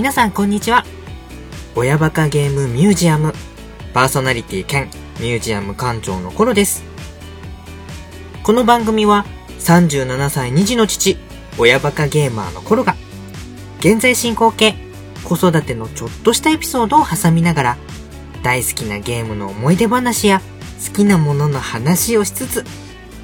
皆さんこんにちは。親バカゲームミュージアム、パーソナリティ兼ミュージアム館長のコロです。この番組は37歳2児の父、親バカゲーマーのコロが、現在進行形、子育てのちょっとしたエピソードを挟みながら、大好きなゲームの思い出話や好きなものの話をしつつ、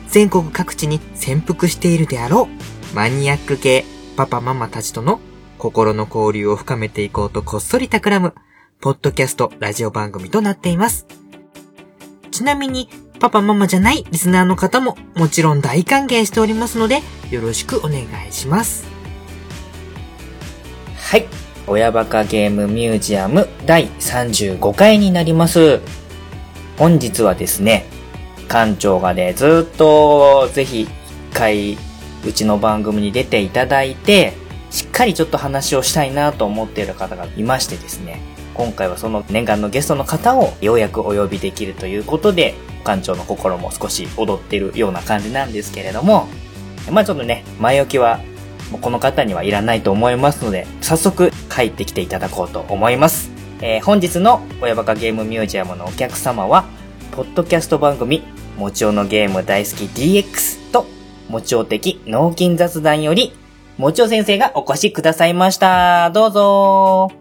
全国各地に潜伏しているであろう、マニアック系パパママたちとの心の交流を深めていこうとこっそり企む、ポッドキャストラジオ番組となっています。ちなみに、パパママじゃないリスナーの方ももちろん大歓迎しておりますので、よろしくお願いします。はい。親バカゲームミュージアム第35回になります。本日はですね、館長がね、ずっとぜひ一回うちの番組に出ていただいて、しっかりちょっと話をしたいなと思っている方がいましてですね、今回はその念願のゲストの方をようやくお呼びできるということで、館長の心も少し踊ってるような感じなんですけれども、まあちょっとね、前置きはもうこの方にはいらないと思いますので、早速帰ってきていただこうと思います。えー本日の親バカゲームミュージアムのお客様は、ポッドキャスト番組、もちおのゲーム大好き DX と、もちお的脳筋雑談より、もちお先生がお越しくださいました。どうぞ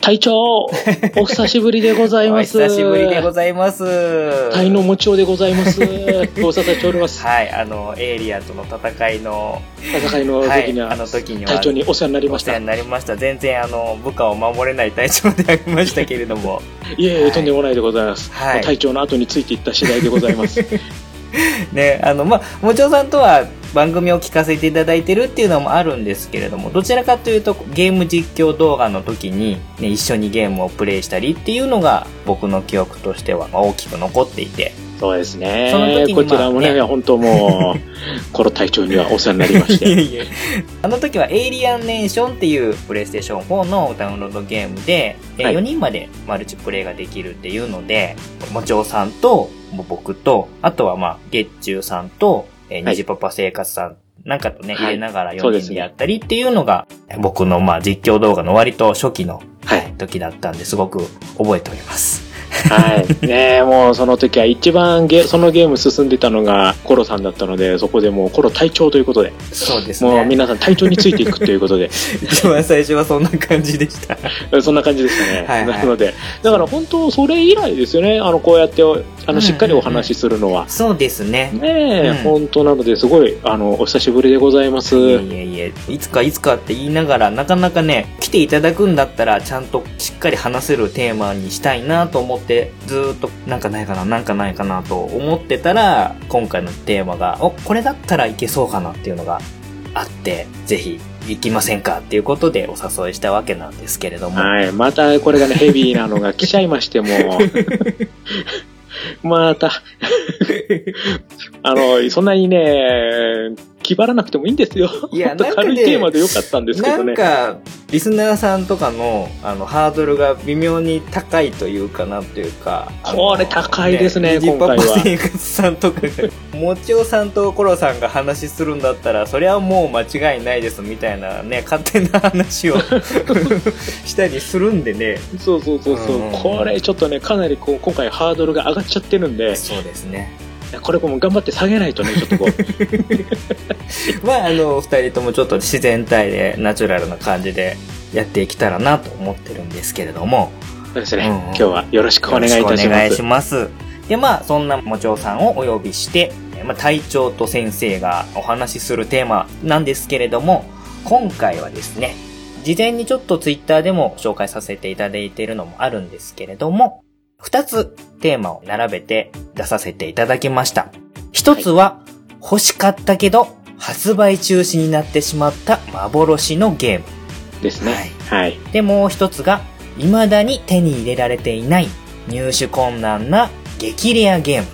隊長、お久しぶりでございおます。久しぶりでございます。隊のもちおでございます。ご無沙汰しております。はい、あの、エイリアンとの戦いの、戦いの時には、はいあの時には隊長にお世話になりました。お世話になりました。全然あの、部下を守れない隊長でありましたけれども。いえいえ、はいとんでもないでございます。はい隊長の後についていった次第でございます。ね、あの、まあ、もちおさんとは番組を聞かせていただいてるっていうのもあるんですけれども、どちらかというとゲーム実況動画の時に、ね、一緒にゲームをプレイしたりっていうのが僕の記憶としてはまあ大きく残っていて、そうですねその時に。こちらもね、本当もう、コロ隊長にはお世話になりましいやて。いやあの時はエイリアンネーションっていうプレイステーション4のダウンロードゲームで、えはい4人までマルチプレイができるっていうので、もちおさんと、僕と、あとはまあ、月中さんと、えー、はい。にじパパ生活さん、なんかとね、はい。入れながら4そうですね。人でやったりっていうのが、僕のまあ実況動画の割と初期の、時だったんですごく覚えております。はい。ねえもうその時は一番ゲそのゲーム進んでたのがコロさんだったので、そこでもうコロ隊長ということで、そうですね。もう皆さん隊長についていくということで、一番最初はそんな感じでした。そんな感じでしたね。はいはいなので、だから本当それ以来ですよね。あの、こうやって、あの、しっかりお話しするのは。そうですね。ねえ、うん本当なので、すごい、あの、お久しぶりでございます。いえいえ、いつかいつかって言いながら、なかなかね、来ていただくんだったら、ちゃんとしっかり話せるテーマにしたいなと思って、ずーっと、なんかないかな、なんかないかなと思ってたら、今回のテーマが、お、これだったらいけそうかなっていうのがあって、ぜひ、行きませんかっていうことでお誘いしたわけなんですけれども。はい。また、これがね、ヘビーなのが来ちゃいましても、また、あの、そんなにね、気張らなくてもいいんですよ。いや なんかね軽いテーマでよかったんですけなんどね。か、リスナーさんとかの、あの、ハードルが微妙に高いというかなというか。これ高いですねニジパパ今回は生活さんとかが、もちおさんとコロさんが話するんだったら、それはもう間違いないですみたいなね、勝手な話を したりするんでね。そうそうそうそう、うんこれちょっとね、かなりこう、今回ハードルが上がっちゃってるんで、そうですね。これもう頑張って下げないとね、ちょっとこう、まあ、あの、二人ともちょっと自然体で、ナチュラルな感じでやっていけたらなと思ってるんですけれども。そうですね、うん今日はよろしくお願いいたしよろしくお願います。します。で、まあ、そんなもちおさんをお呼びして、えまあ、隊長と先生がお話しするテーマなんですけれども、今回はですね、事前にちょっとツイッターでも紹介させていただいているのもあるんですけれども、二つテーマを並べて出させていただきました。一つは、欲しかったけど、発売中止になってしまった幻のゲーム。ですね。はい。で、もう一つが、未だに手に入れられていない入手困難な激レアゲーム。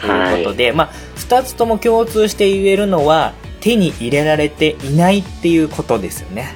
ということで、まあ、二つとも共通して言えるのは、手に入れられていないっていうことですよね。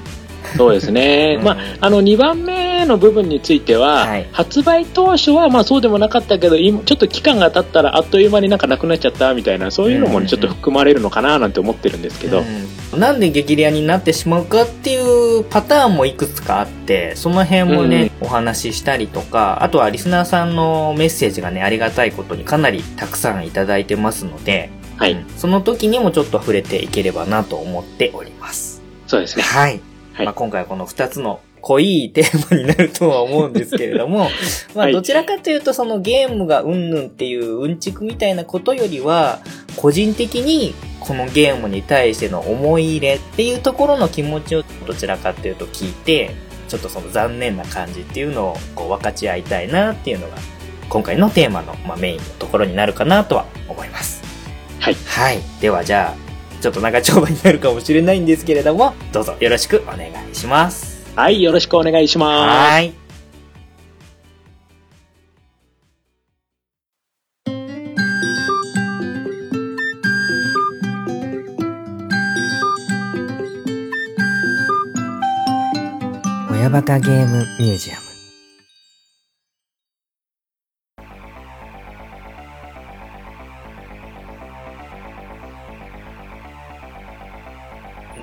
そうですね。うんまあ、あの、2番目の部分については、はい発売当初はまあそうでもなかったけど、今ちょっと期間が経ったらあっという間になんかなくなっちゃったみたいな、そういうのもうんうんうんねちょっと含まれるのかななんて思ってるんですけど、うんなんで激レアになってしまうかっていうパターンもいくつかあって、その辺もね、お話ししたりとか、あとはリスナーさんのメッセージがね、ありがたいことにかなりたくさんいただいてますので、はい、うんその時にもちょっと触れていければなと思っております。そうですね。はい。はいまあ、今回はこの2つの濃いテーマになるとは思うんですけれども、まあはいどちらかというとそのゲームがうんぬんっていううんちくみたいなことよりは、個人的にこのゲームに対しての思い入れっていうところの気持ちをどちらかというと聞いて、ちょっとその残念な感じっていうのをこう分かち合いたいなっていうのが今回のテーマの、まあ、メインのところになるかなとは思います。はい。はい。ではじゃあ、ちょっと長丁場になるかもしれないんですけれども、どうぞよろしくお願いします。はい、よろしくお願いします。はい。親バカゲームミュージアム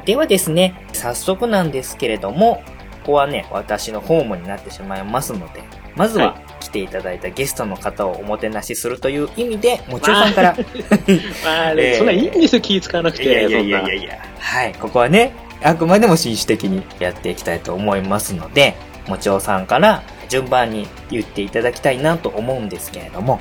ではですね、早速なんですけれども、ここはね、私のホームになってしまいますので、まずはは来ていただいたゲストの方をおもてなしするという意味で、もちろさんから、まあ、えー。そんないいんですよ、気使わなくて。いやいやいやいやいや、はい、ここはね、あくまでも紳士的にやっていきたいと思いますので、もちおさんから順番に言っていただきたいなと思うんですけれども、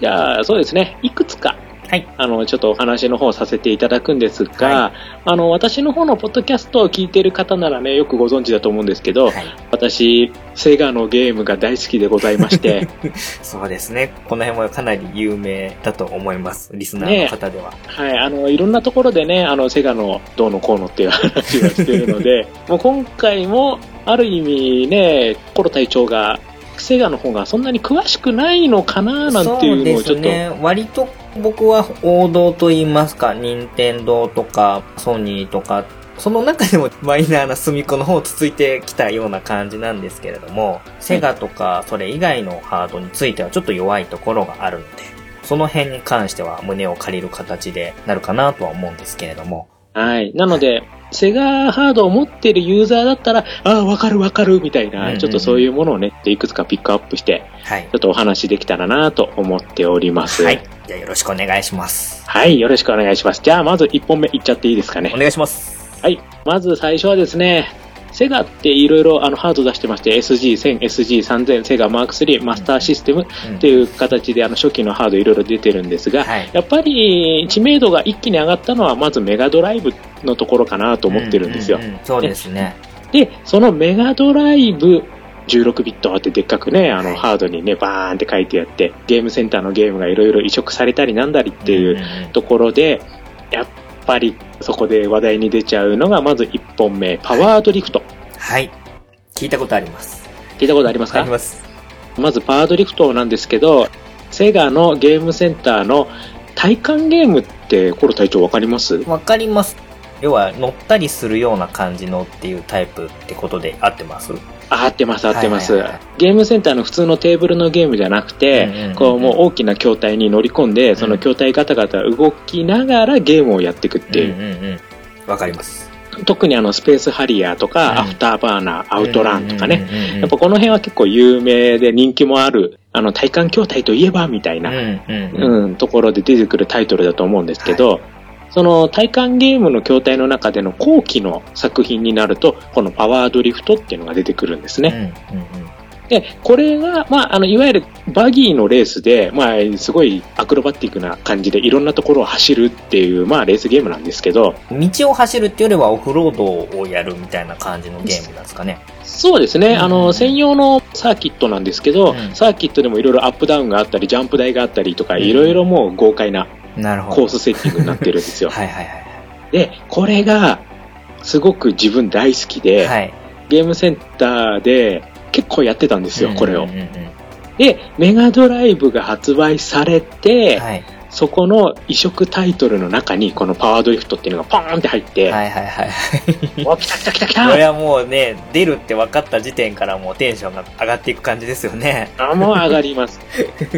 じゃあ、そうですね。いくつか、はい。あの、ちょっとお話の方させていただくんですが、はあの、私の方のポッドキャストを聞いている方ならね、よくご存知だと思うんですけど、はい。私、セガのゲームが大好きでございまして、そうですね。この辺もかなり有名だと思います。リスナーの方では。はい、あの、いろんなところでね、あの、セガのどうのこうのっていう話はしてるので、もう今回も、ある意味ね、コロ隊長が、セガの方がそんなに詳しくないのかななんていうのをちょっと、ね。割と僕は王道と言いますか、任天堂とかソニーとか、その中でもマイナーな隅っこの方をつついてきたような感じなんですけれども、セガとかそれ以外のハードについてはちょっと弱いところがあるので、その辺に関しては胸を借りる形でなるかなとは思うんですけれども。はい。なので、セガハードを持ってるユーザーだったら、ああ、わかるわかるみたいな、うんうんうんちょっとそういうものをね、いくつかピックアップして、はいちょ。っとお話できたらなと思っております。はい。じゃあよろしくお願いします。はい、よろしくお願いします。じゃあ、まず1本目いっちゃっていいですかねお。願いします。はい。まず最初はですね、セガっていろいろあのハード出してまして、SG1000、SG3000、セガマーク3、マスターシステムうんっていう形であの初期のハードいろいろ出てるんですが、はい。やっぱり知名度が一気に上がったのはまずメガドライブのところかなと思ってるんですよ。うううんそうですね。で、そのメガドライブ、16ビットってでっかくね、あの、はいハードにね、バーンって書いてあって、ゲームセンターのゲームがいろいろ移植されたりなんだりっていうんんんところで、やっぱりそこで話題に出ちゃうのが、まず1本目、パワードリフト。はい。聞いたことあります。聞いたことありますか？あります。まずパワードリフトなんですけど、セガのゲームセンターの体感ゲームって、コロ隊長わかります？わかります。要は乗ったりするような感じのっていうタイプってことで合ってます？あ合ってます、合ってます、ゲームセンターの普通のテーブルのゲームじゃなくて、こうもう大きな筐体に乗り込んで、その筐体ガタガタ動きながらゲームをやっていくっていう。わかります。特にあのスペースハリアーとか、うん。アフターバーナー、アウトランとかね。やっぱこの辺は結構有名で人気もある、あの体感筐体といえばみたいな。うん、ところで出てくるタイトルだと思うんですけど、その体感ゲームの筐体の中での後期の作品になると、このパワードリフトっていうのが出てくるんですね。うんうんで、これが、まあ、あの、いわゆるバギーのレースで、まあ、すごいアクロバティックな感じでいろんなところを走るっていう、まあ、レースゲームなんですけど、うん。道を走るっていうよりはオフロードをやるみたいな感じのゲームなんですかね。そうですね、あうんの、専用のサーキットなんですけど、うんサーキットでもいろいろアップダウンがあったり、ジャンプ台があったりとか、うんいろいろもう豪快ななるほど。コースセッティングになってるんですよ。はいはいはで、これが、すごく自分大好きい。で、はい。ゲームセンターで結構やってたんですよ、これをで、メガドライブが発売されて、はい。そこの移植タイトルの中に、このパワードリフトっていうのがポーンって入って、はいはいはい。お、来た来た来た来 これたはもうね、出るって分かった時点からもうテンションが上がっていく感じですよね。あ、もう上がります。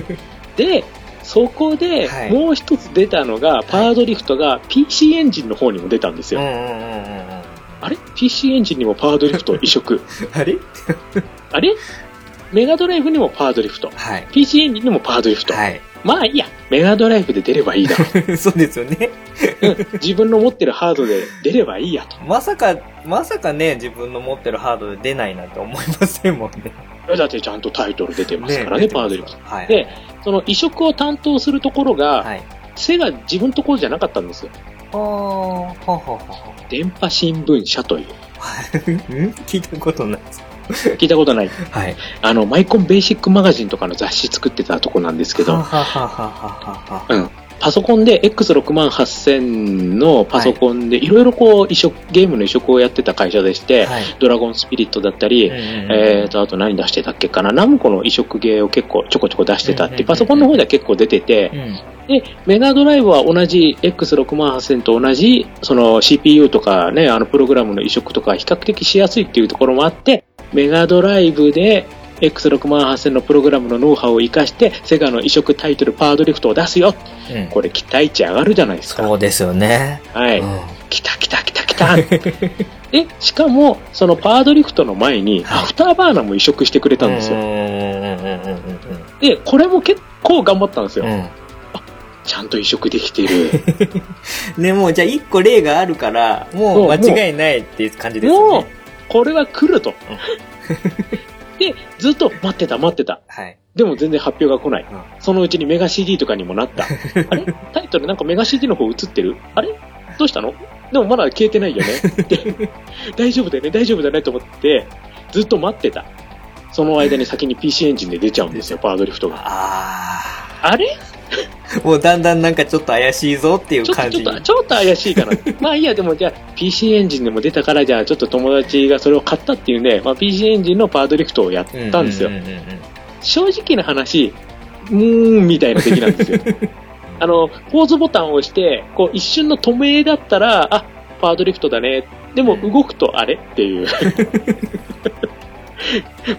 で、そこではいもう一つ出たのが、パワードリフトが PC エンジンの方にも出たんですよ。あれ ?PC エンジンにもパワードリフト？移植。あれ？あれ？メガドライブにもパワードリフト。はい。PC エンジンにもパワードリフト。はい。まあいいや、メガドライブで出ればいいだろ そうですよね。う。自分の持ってるハードで出ればいいやと。まさか、まさかね、自分の持ってるハードで出ないなんて思いませんもんね。だってちゃんとタイトル出てますからね、パワードリフト。はい。で、その移植を担当するところが、はい。セガ自分のところじゃなかったんですよ。あー、ほうほうほうほ電波新聞社という。う。ん聞いたことないです。聞いたことない。はい。あの、マイコンベーシックマガジンとかの雑誌作ってたとこなんですけど、ははははははは。うん。パソコンで X68000 のパソコンでいろいろこう移植、ゲームの移植をやってた会社でして、はい。ドラゴンスピリットだったり、えーと、あと何出してたっけかな、ナムコの移植ゲーを結構ちょこちょこ出してたって、うんうんうんうんパソコンの方では結構出てて、うん。で、メガドライブは同じ X68000 と同じ、その CPU とかね、あのプログラムの移植とか比較的しやすいっていうところもあって、メガドライブで X68000 のプログラムのノウハウを活かして、セガの移植タイトルパワードリフトを出すよ。うん。これ期待値上がるじゃないですか。そうですよね。はい。うん来た来た来た来た。で、しかも、そのパワードリフトの前に、はいアフターバーナーも移植してくれたんですよ。で、これも結構頑張ったんですよ。うんうん。ちゃんと移植できてる。ね、もうじゃあ一個例があるから、もう間違いないっていう感じですよもうね。、これは来ると。で、ずっと待ってた待ってた。はい。でも全然発表が来ない。うんそのうちにメガ CD とかにもなった。あれ？タイトルなんかメガ CD の方映ってる？あれ？どうしたの？でもまだ消えてないよね。で大丈夫だよね大丈夫だねと思って、ずっと待ってた。その間に先に PC エンジンで出ちゃうんですよ、パワードリフトが。ああれ？あ。もうだんだんなんかちょっと怪しいぞっていう感じに。ちょっと、ちょっと怪しいかな。まあいいや、でもじゃあ PC エンジンでも出たから、じゃあちょっと友達がそれを買ったっていうんで、まあ PC エンジンのパワードリフトをやったんですよう。ううんうん正直な話、うーん、みたいな出来なんですよ。あの、ポーズボタンを押して、こう一瞬の止めだったら、あ、パワードリフトだね。でも動くとあれっていう。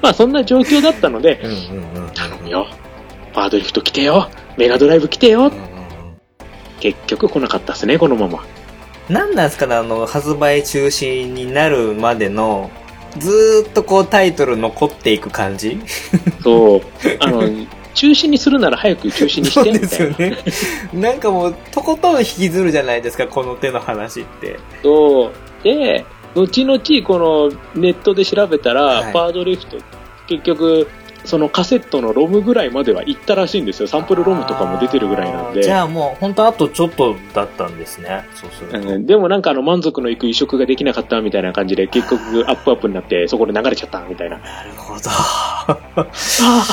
まあそんな状況だったので、うんうんうん。頼むよ。パワードリフト来てよ。メガドライブ来てよ結局来なかったっすね、このまま。なんなんですかね、あの、発売中止になるまでの、ずーっとこうタイトル残っていく感じ？そう。あの、中止にするなら早く中止にして、みたいな。すよね。なんかもう、とことん引きずるじゃないですか、この手の話って。そう。で、後々このネットで調べたら、はいパワードリフト、結局、そのカセットのロムぐらいまでは行ったらしいんですよ。サンプルロムとかも出てるぐらいなんで。じゃあもう、本当あとちょっとだったんですね。そうすると。うんでもなんかあの満足のいく移植ができなかったみたいな感じで結局アップアップになってそこで流れちゃったみたいな。なるほど。ああ、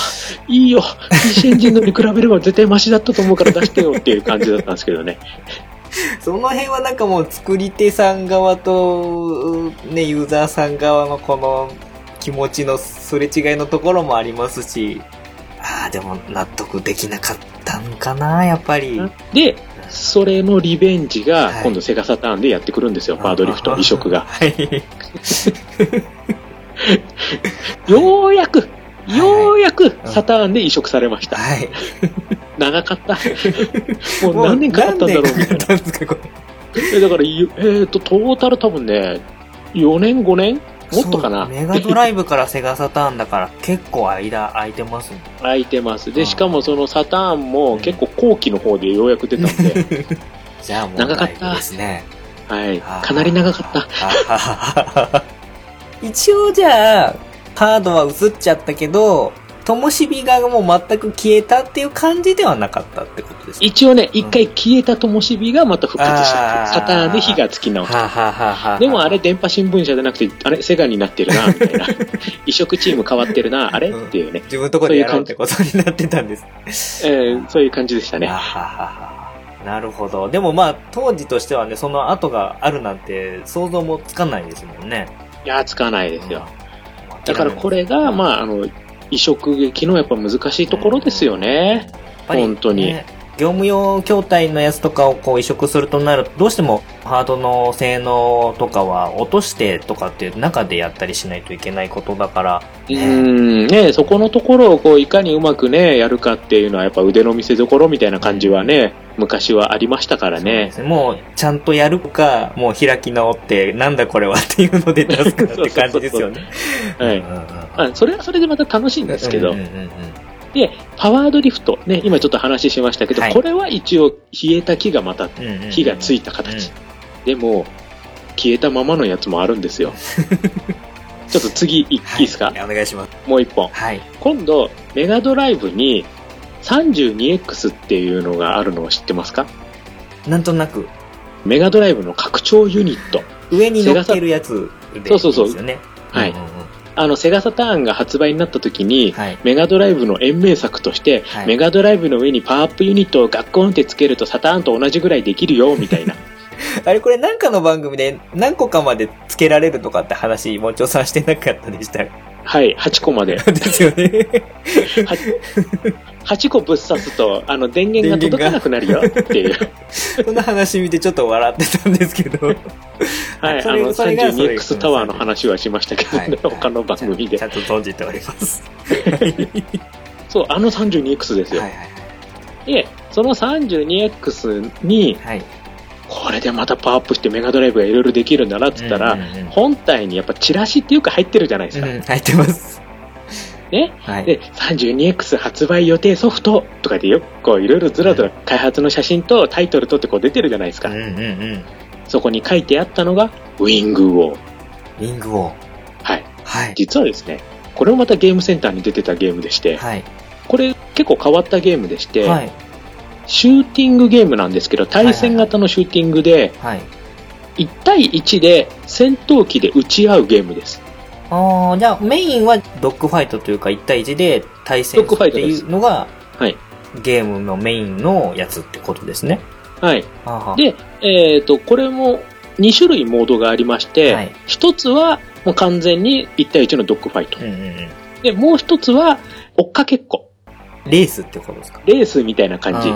いいよ。PC エンジンのに比べれば絶対マシだったと思うから出してよっていう感じだったんですけどね。その辺はなんかもう作り手さん側と、ね、ユーザーさん側のこの気持ちのすれ違いのところもありますし、ああ、でも納得できなかったんかな、やっぱり。で、それのリベンジがはい今度セガサターンでやってくるんですよ。パワードリフト移植が。はい。ようやく、いようやくサターンで移植されました。はい。長かった。もう何年かかったんだろうみたいなだから、ゆえっ、と、トータル多分ね、4年、5年れもっとかな？メガドライブからセガサターンだから結構間空いてますもん。空いてます。で、しかもそのサターンも結構後期の方でようやく出たんで、じゃあもう長かったですね。はい。かなり長かった。た。一応じゃあ、カードは映っちゃったけど、ともしびがもう全く消えたっていう感じではなかったってことですか？一応ね、一回消えた灯火がまた復活した。サターンで火がつき直した。はあ、はあはでもあれ電波新聞社じゃなくて、あれセガになってるな、みたいな。移植チーム変わってるな、あれっていうね。自分のところでやろうってことになってたんです。えーそういう感じでしたね。なるほど。でもまあ、当時としてはね、その後があるなんて想像もつかないですもんね。いや、つかないですよ。うん。だからこれが、まあ、あの、移植劇のやっぱ難しいところですよね。やっぱり本当にね業務用筐体のやつとかをこう移植するとなると、どうしてもハードの性能とかは落としてとかっていう中でやったりしないといけないことだから、うーん、ね、そこのところをこういかにうまくね、やるかっていうのはやっぱ腕の見せ所みたいな感じはね、昔はありましたからね。もうちゃんとやるか、もう開き直って、なんだこれはっていうので出すかって感じですよね。はい。それはそれでまた楽しいんですけど、うんうんうんうんで、パワードリフト、ね、今ちょっと話しましたけど、はいこれは一応消えた木がまた火がついた形。でも、消えたままのやつもあるんですよ。ちょっと次いいいですか、はいお願いします。もう一本。はい。今度、メガドライブに 32X っていうのがあるのを知ってますか？なんとなく、メガドライブの拡張ユニット。上に乗っけるやつでそうそうそう。はいうんうんうんあの、セガサターンが発売になった時に、はい。メガドライブの延命作として、はいメガドライブの上にパワーアップユニットをガッコンってつけるとサターンと同じぐらいできるよ、みたいな。あれこれなんかの番組で何個かまでつけられるとかって話、もちょさんしてなかったでしたはい、8個まで。ですよね。8個ぶっ刺すと、あの、電源が届かなくなるよっていう。そんな話見てちょっと笑ってたんですけど。はい、あの、それがそれ 32X タワーの話はしましたけどね、他の番組でちゃ。んと存じております。そう、あの 32X ですよ。はいはいで、その 32X に、はい。はい。これでまたパワーアップしてメガドライブがいろいろできるんだなって言ったら、うんうんうん本体にやっぱチラシっていうか入ってるじゃないですか。うん、入ってます。ね。はい。で、32X 発売予定ソフトとかでよくいろいろずらずら開発の写真とタイトルとってこう出てるじゃないですか。うんうんうん。そこに書いてあったのが、ウィングウォー。リングを。はい。はい。実はですね、これもまたゲームセンターに出てたゲームでして、はい。これ結構変わったゲームでして、はい。シューティングゲームなんですけど、対戦型のシューティングで、はい。1対1で戦闘機で撃ち合うゲームです。ああ、じゃあメインはドッグファイトというか1対1で対戦ドッグファイっていうのがはい。ゲームのメインのやつってことですね。はい。で、えっ、と、これも2種類モードがありまして、はい1つはもう完全に1対1のドッグファイト。うんうんうん。で、もう1つは追っかけっこ。レースってことですか？レースみたいな感じ。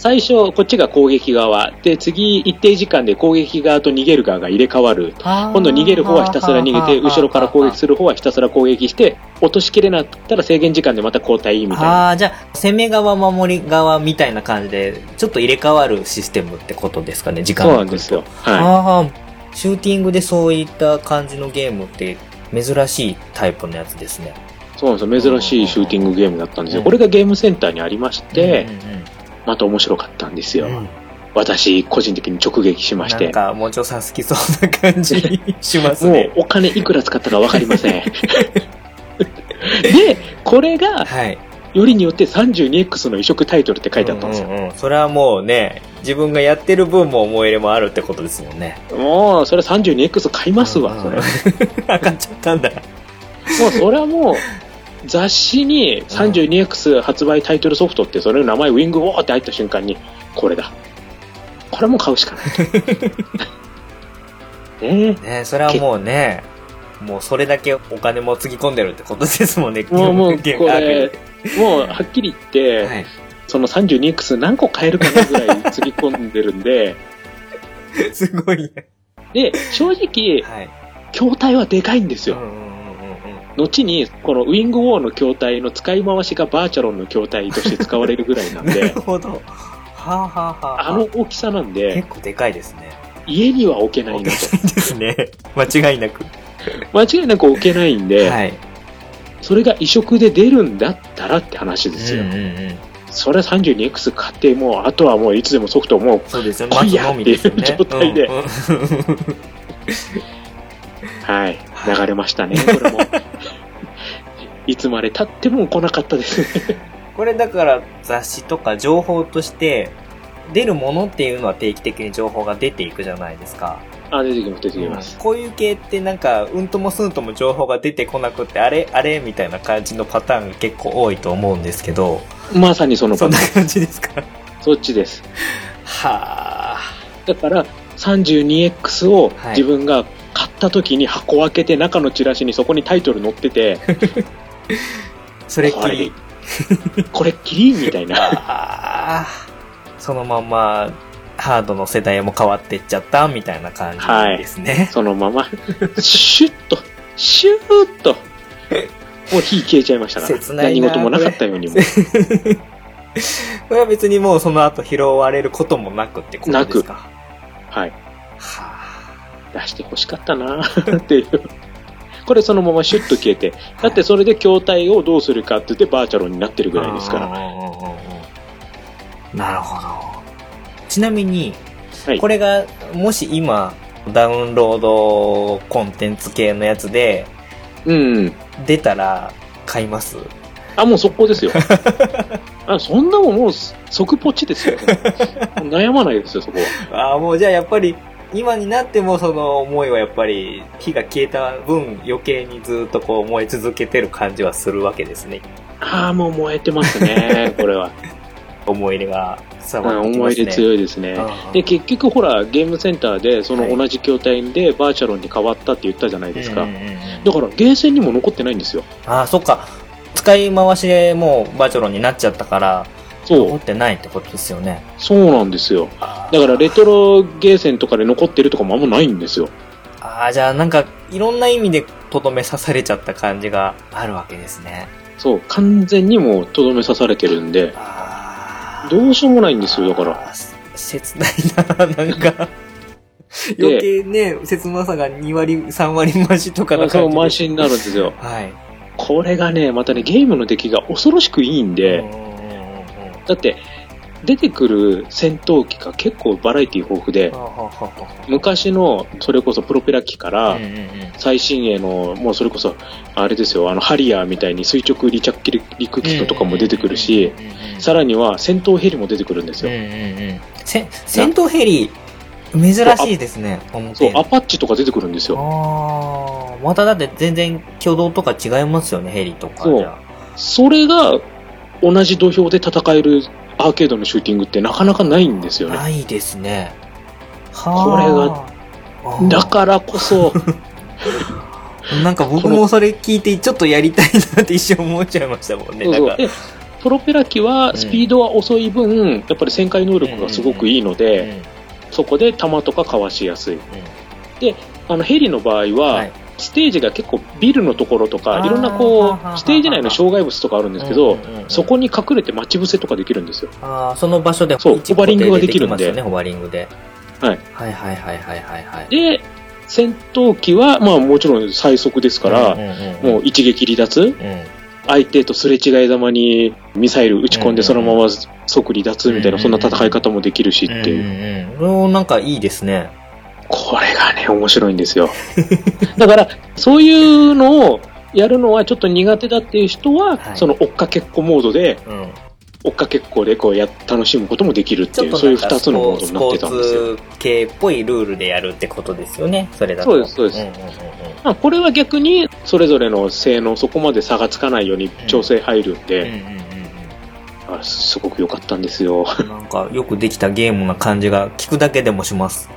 最初、こっちが攻撃側。で、次、一定時間で攻撃側と逃げる側が入れ替わる。今度逃げる方はひたすら逃げて、後ろから攻撃する方はひたすら攻撃して、落としきれなかったら制限時間でまた交代みたいな。ああ、じゃあ、攻め側、守り側みたいな感じで、ちょっと入れ替わるシステムってことですかね、時間そうなんですよ。はああ、シューティングでそういった感じのゲームって珍しいタイプのやつですね。い。そうなんですよ。珍しいシューティングゲームだったんですよ。うんこれがゲームセンターにありましてう、んうんまた面白かったんですよ。うん私、個人的に直撃しまして。なんか、もうちょさん好きそうな感じしますもうね。お金いくら使ったかわかりません。で、これが、はい。よりによって 32X の移植タイトルって書いてあったんですよ。うんうんうんそれはもうね、自分がやってる分も思い入れもあるってことですもんね。もう、それ 32X 買いますわ、それ。あかっちゃったんだ。もうそれはもう、雑誌に 32X 発売タイトルソフトって、それの名前ウィングウォーって入った瞬間に、これだ。これも買うしかない。ねねそれはもうね、もうそれだけお金もつぎ込んでるってことですもんね。え。もう、もう、これ、もう、はっきり言って、はい。その 32X 何個買えるかなぐらいつぎ込んでるんで、すごいね。で、正直、はい。筐体はでかいんですよ。うんうん後に、このウィングウォーの筐体の使い回しがバーチャロンの筐体として使われるぐらいなんなるで、ほど。はあはあはあ。あの大きさなんで、結構でかいですね。家には置けないなと。ですね。間違いなく。間違いなく置けないんで、はい。それが移植で出るんだったらって話ですよ。うんうんうん。それは 32X 買って、もう、あとはもういつでもソフトもう、そうですよ。来待ついやのみですよね。っていう状態で はい、流れましたね、これも。いつまで経っても来なかったですね。これだから雑誌とか情報として出るものっていうのは定期的に情報が出ていくじゃないですか。あ、出てきます、出てきます。こういう系ってなんかうんともすんとも情報が出てこなくってあれあれみたいな感じのパターンが結構多いと思うんですけど、まさにそのそんなパターン。感じですか？そっちです。はあ。だから、32X をはい自分が買った時に箱を開けて中のチラシにそこにタイトル載ってて、それっきり。これっきりみたいな。そのまま、ハードの世代も変わってっちゃったみたいな感じですね。そのまま、シュッと、シューッと、もう火消えちゃいましたから。何事もなかったようにも。これは別にもうその後拾われることもなくってことですか。はい。は出して欲しかったな っていう。これそのままシュッと消えて、だってそれで筐体をどうするかって言ってバーチャルになってるぐらいですから。ら。なるほど。ちなみに、はいこれがもし今ダウンロードコンテンツ系のやつでうん。出たら買います？あ、もう速攻ですよ。あそんなもんもう即ポチですよ。悩まないですよ、そこは。ああ、もうじゃあやっぱり今になってもその思いはやっぱり火が消えた分余計にずっとこう燃え続けてる感じはするわけですね。ああ、もう燃えてますね、これは。思い入れが伝わってき思い入れますね。強いですね。で、結局ほら、ゲームセンターでその同じ筐体でバーチャルに変わったって言ったじゃないですか。うんうんうんうんだから、ゲーセンにも残ってないんですよ。ああ、そっか。使い回しでもうバーチャルになっちゃったから、そう、持ってないってことですよね。そうなんですよ。だから、レトロゲーセンとかで残ってるとかもあんまないんですよ。ああ、じゃあなんか、いろんな意味でとどめ刺されちゃった感じがあるわけですね。そう、完全にもうとどめ刺されてるんで。どうしようもないんですよ、だから。切ないな、なんか。余計ね、切なさが2割、3割増しとかなそう、感じで。満身になるんですよ。はい。これがね、またね、ゲームの出来が恐ろしくいいんで、だって、出てくる戦闘機が結構バラエティ豊富で、昔の、それこそプロペラ機かあら最新鋭の、もうそれこそ、あれですよ、あの、ハリアーみたいに垂直離着陸機とかも出てくるし、さらには戦闘ヘリも出てくるんですよ。うんうんうん。せ戦闘ヘリ、珍しいですね、表そう、アパッチとか出てくるんですよ。ああ、まただって全然挙動とか違いますよね、ヘリとか。そう。それが、同じ土俵で戦えるアーケードのシューティングってなかなかないんですよね。ないですね。はあ。だからこそ、なんか僕もそれ聞いてちょっとやりたいなって一瞬思っちゃいましたもんね。そうそうでプロペラ機はスピードは遅い分、やっぱり旋回能力がすごくいいので、うんそこで弾とかかわしやすい。うんあのヘリの場合は、はいステージが結構ビルのところとかいろんなこう、ステージ内の障害物とかあるんですけど、そこに隠れて待ち伏せとかできるんですよ。ああ、その場所でそう一ホバリングができるんでね、ホバリングで。はい。はいはいはいはいはいはい。で、戦闘機は、まあもちろん最速ですから、もう一撃離脱うん、うん相手とすれ違いざまにミサイル撃ち込んでうんそのまま即離脱みたいな、うんそんな戦い方もできるしっていう。うんうんうん。なんかいいですね。これがね、面白いんですよ。だから、そういうのをやるのはちょっと苦手だっていう人は、はいその追っかけっこモードで、うん。追っかけっこでこうや楽しむこともできるっていう、そういうとなんか二つのモードになってたんですよ。スポーツ系っぽいルールでやるってことですよね、それだと。そうですそうですんうんうんまあ、これは逆に、それぞれの性能、そこまで差がつかないように調整入るんうん。うんで、うんうんあすごく良かったんですよ。うんなんかよくできたゲームな感じが聞くだけでもします。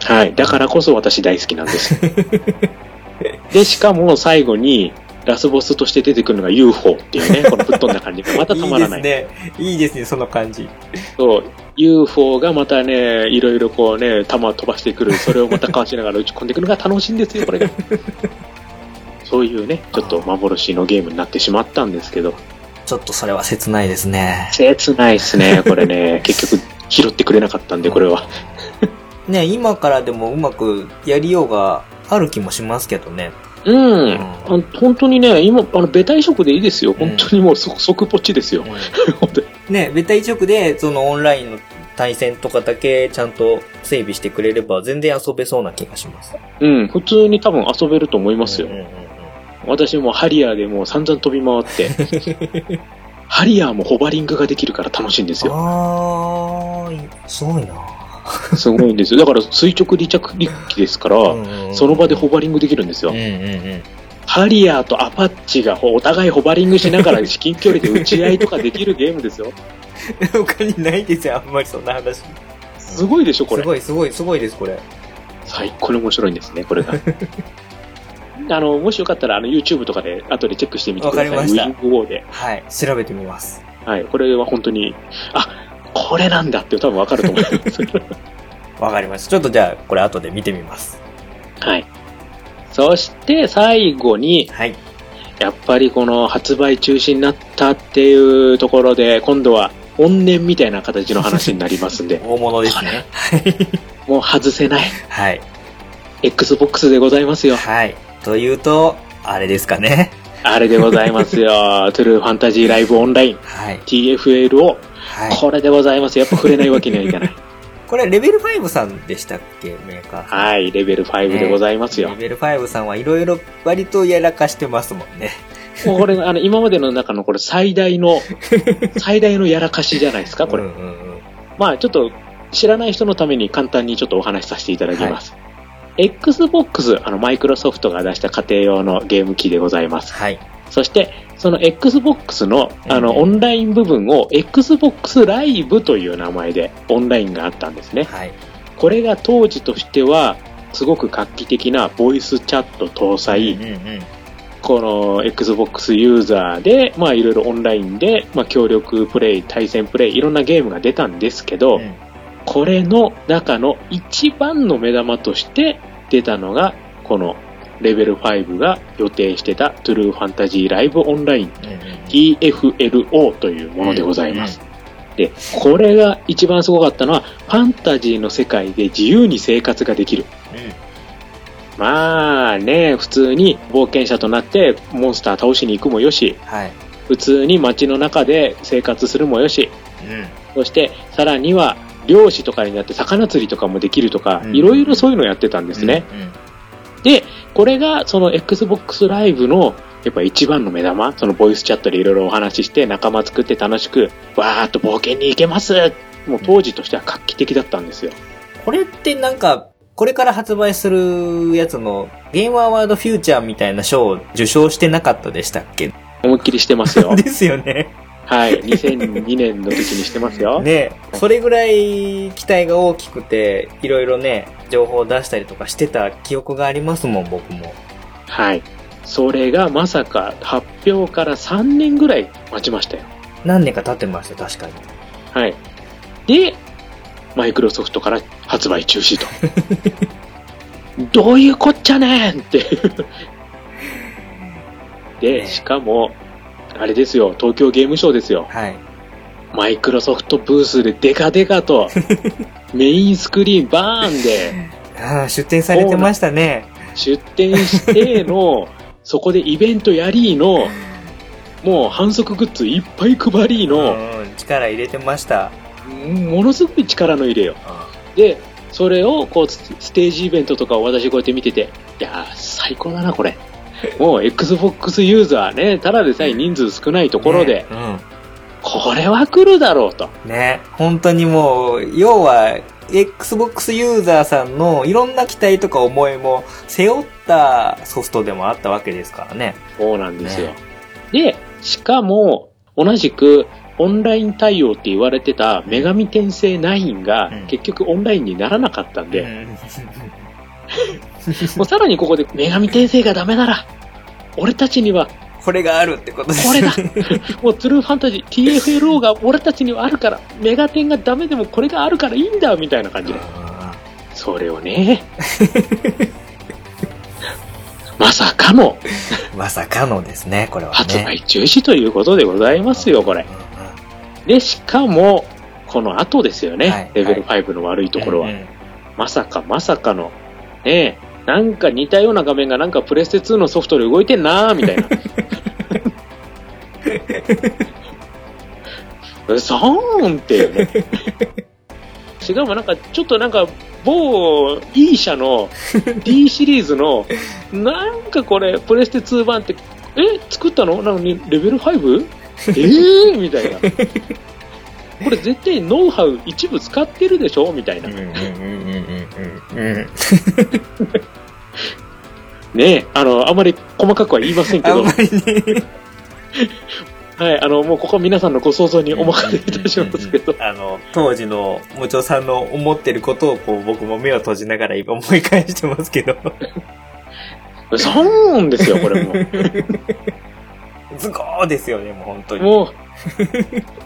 はい。だからこそ私大好きなんです。で、しかも最後に、ラスボスとして出てくるのが UFO っていうね、このぶっ飛んだ感じがまたたまらない。いですね。いいですね、その感じ。そう、UFO がまたね、いろいろこうね、弾飛ばしてくる、それをまたかわしながら打ち込んでいくのが楽しいんですよ、これが。そういうね、ちょっと幻のゲームになってしまったんですけど、ちょっとそれは切ないですね。切ないっすね、これね。結局、拾ってくれなかったんで、これは。ね、今からでもうまくやりようがある気もしますけどね。うん。あの本当にね、今、あの、ベタ移植でいいですよ。本当にもう即、即ポチですよ。本当にね、ベタ移植で、そのオンラインの対戦とかだけちゃんと整備してくれれば全然遊べそうな気がします。うん、普通に多分遊べると思いますようん。うんうん私もハリアーでもう散々飛び回って、ハリアーもホバリングができるから楽しいんですよ。あー、すごいなすごいんですよ。だから垂直離着陸機ですから、その場でホバリングできるんですようん。うんうん。ハリアーとアパッチがお互いホバリングしながら至近距離で打ち合いとかできるゲームですよ。他にないですよ、あんまりそんな話。すごいでしょ、これ。すごい、すごい、すごいです、これ。最高に面白いんですね、これが。あの、もしよかったら、あの、YouTube とかで後でチェックしてみてください。わかりましたウィングウォーで。はい、調べてみます。はい。これは本当に、あ、ここれなんだって多分わかると思います。わかりました。ちょっとじゃあ、これ後で見てみます。はい。そして最後に、はい。やっぱりこの発売中止になったっていうところで、今度は怨念みたいな形の話になりますんで、大物ですね。もう外せないはい。Xbox でございますよ。はい。というと、あれですかね。あれでございますよ。トゥルーファンタジーライブオンラインはい。TFL を、はい。これでございます。やっぱ触れないわけにはいかない。これ、レベル5さんでしたっけ？メーカー。はい、レベル5でございますよ。レベル5さんはいろいろ割とやらかしてますもんね。もうこれ、あの、今までの中のこれ最大の、最大のやらかしじゃないですか、これ。うんうんうん。まあ、ちょっと、知らない人のために簡単にちょっとお話しさせていただきます。Xbox、あの、マイクロソフトが出した家庭用のゲーム機でございます。はい。そして、その Xbox の、あの、うんオンライン部分を Xbox ライブという名前でオンラインがあったんですね。はい。これが当時としては、すごく画期的なボイスチャット搭載、うんうんうん。この Xbox ユーザーで、まあいろいろオンラインで、まあ協力プレイ、対戦プレイ、いろんなゲームが出たんですけど、うんこれの中の一番の目玉として出たのが、このレベル5が予定してたトゥルーファンタジーライブオンラインうんうん TFLO というものでございます。で、これが一番すごかったのは、ファンタジーの世界で自由に生活ができる。まあね、普通に冒険者となってモンスター倒しに行くもよし、はい。普通に街の中で生活するもよし、うん。そしてさらには漁師とかになって魚釣りとかもできるとか、うんいろいろそういうのをやってたんですね。うんうん。で、これがその Xbox ライブのやっぱ一番の目玉、そのボイスチャットでいろいろお話しして仲間作って楽しく、わーっと冒険に行けますもう当時としては画期的だったんですよ。これってなんか、これから発売するやつのゲームアワードフューチャーみたいな賞を受賞してなかったでしたっけ？思いっきりしてますよ。ですよね。はい。2002年の時にしてますよ。ねそれぐらい期待が大きくて、いろいろね、情報を出したりとかしてた記憶がありますもん、僕も。はい。それがまさか発表から3年ぐらい待ちましたよ。何年か経ってました、確かに。はい。で、マイクロソフトから発売中止と。どういうこっちゃねんって。で、ねしかも、あれですよ、東京ゲームショウですよ。はい。マイクロソフトブースでデカデカと、メインスクリーンバーンでああ、出展されてましたね。出展しての、そこでイベントやりの、もう反則グッズいっぱい配りの、うん、力入れてました。ものすごい力の入れよ。で、それをこうスステージイベントとかを私こうやって見てて、いやー、最高だな、これ。もう Xbox ユーザーね、ただでさえ人数少ないところで、ねうん。これは来るだろうと。ね、本当にもう、要は、Xbox ユーザーさんのいろんな期待とか思いも背負ったソフトでもあったわけですからね。そうなんですよ。で、しかも、同じく、オンライン対応って言われてた女神転生9がうん結局オンラインにならなかったんで、うん もうさらにここで女神転生がダメなら、俺たちにはこれがあるってことですこれだね。もうトゥルーファンタジー TFLO が俺たちにはあるから、メガテンがダメでもこれがあるからいいんだみたいな感じで。あそれをね、まさかのーまさかのですね、これはね。発売中止ということでございますよ、これ。で、しかも、この後ですよね、はいレベル5の悪いところは。うんうんまさかまさかの、ねえ、なんか似たような画面がなんかプレステ2のソフトで動いてんなーみたいな。うそーんっていうね。しかもなんか、ちょっとなんか、某 E 社の D シリーズの、なんかこれ、プレステ2版って、え作ったの？なのに、レベル 5? えーみたいな。これ絶対ノウハウ一部使ってるでしょみたいな。ねえ、あの、あまり細かくは言いませんけど。はい、あの、もうここは皆さんのご想像にお任せいたしますけど、あの、当時のもちょさんの思ってることをこう僕も目を閉じながら今思い返してますけど。そうなんですよ、これもう。ズゴーですよね、もう本当に。もう、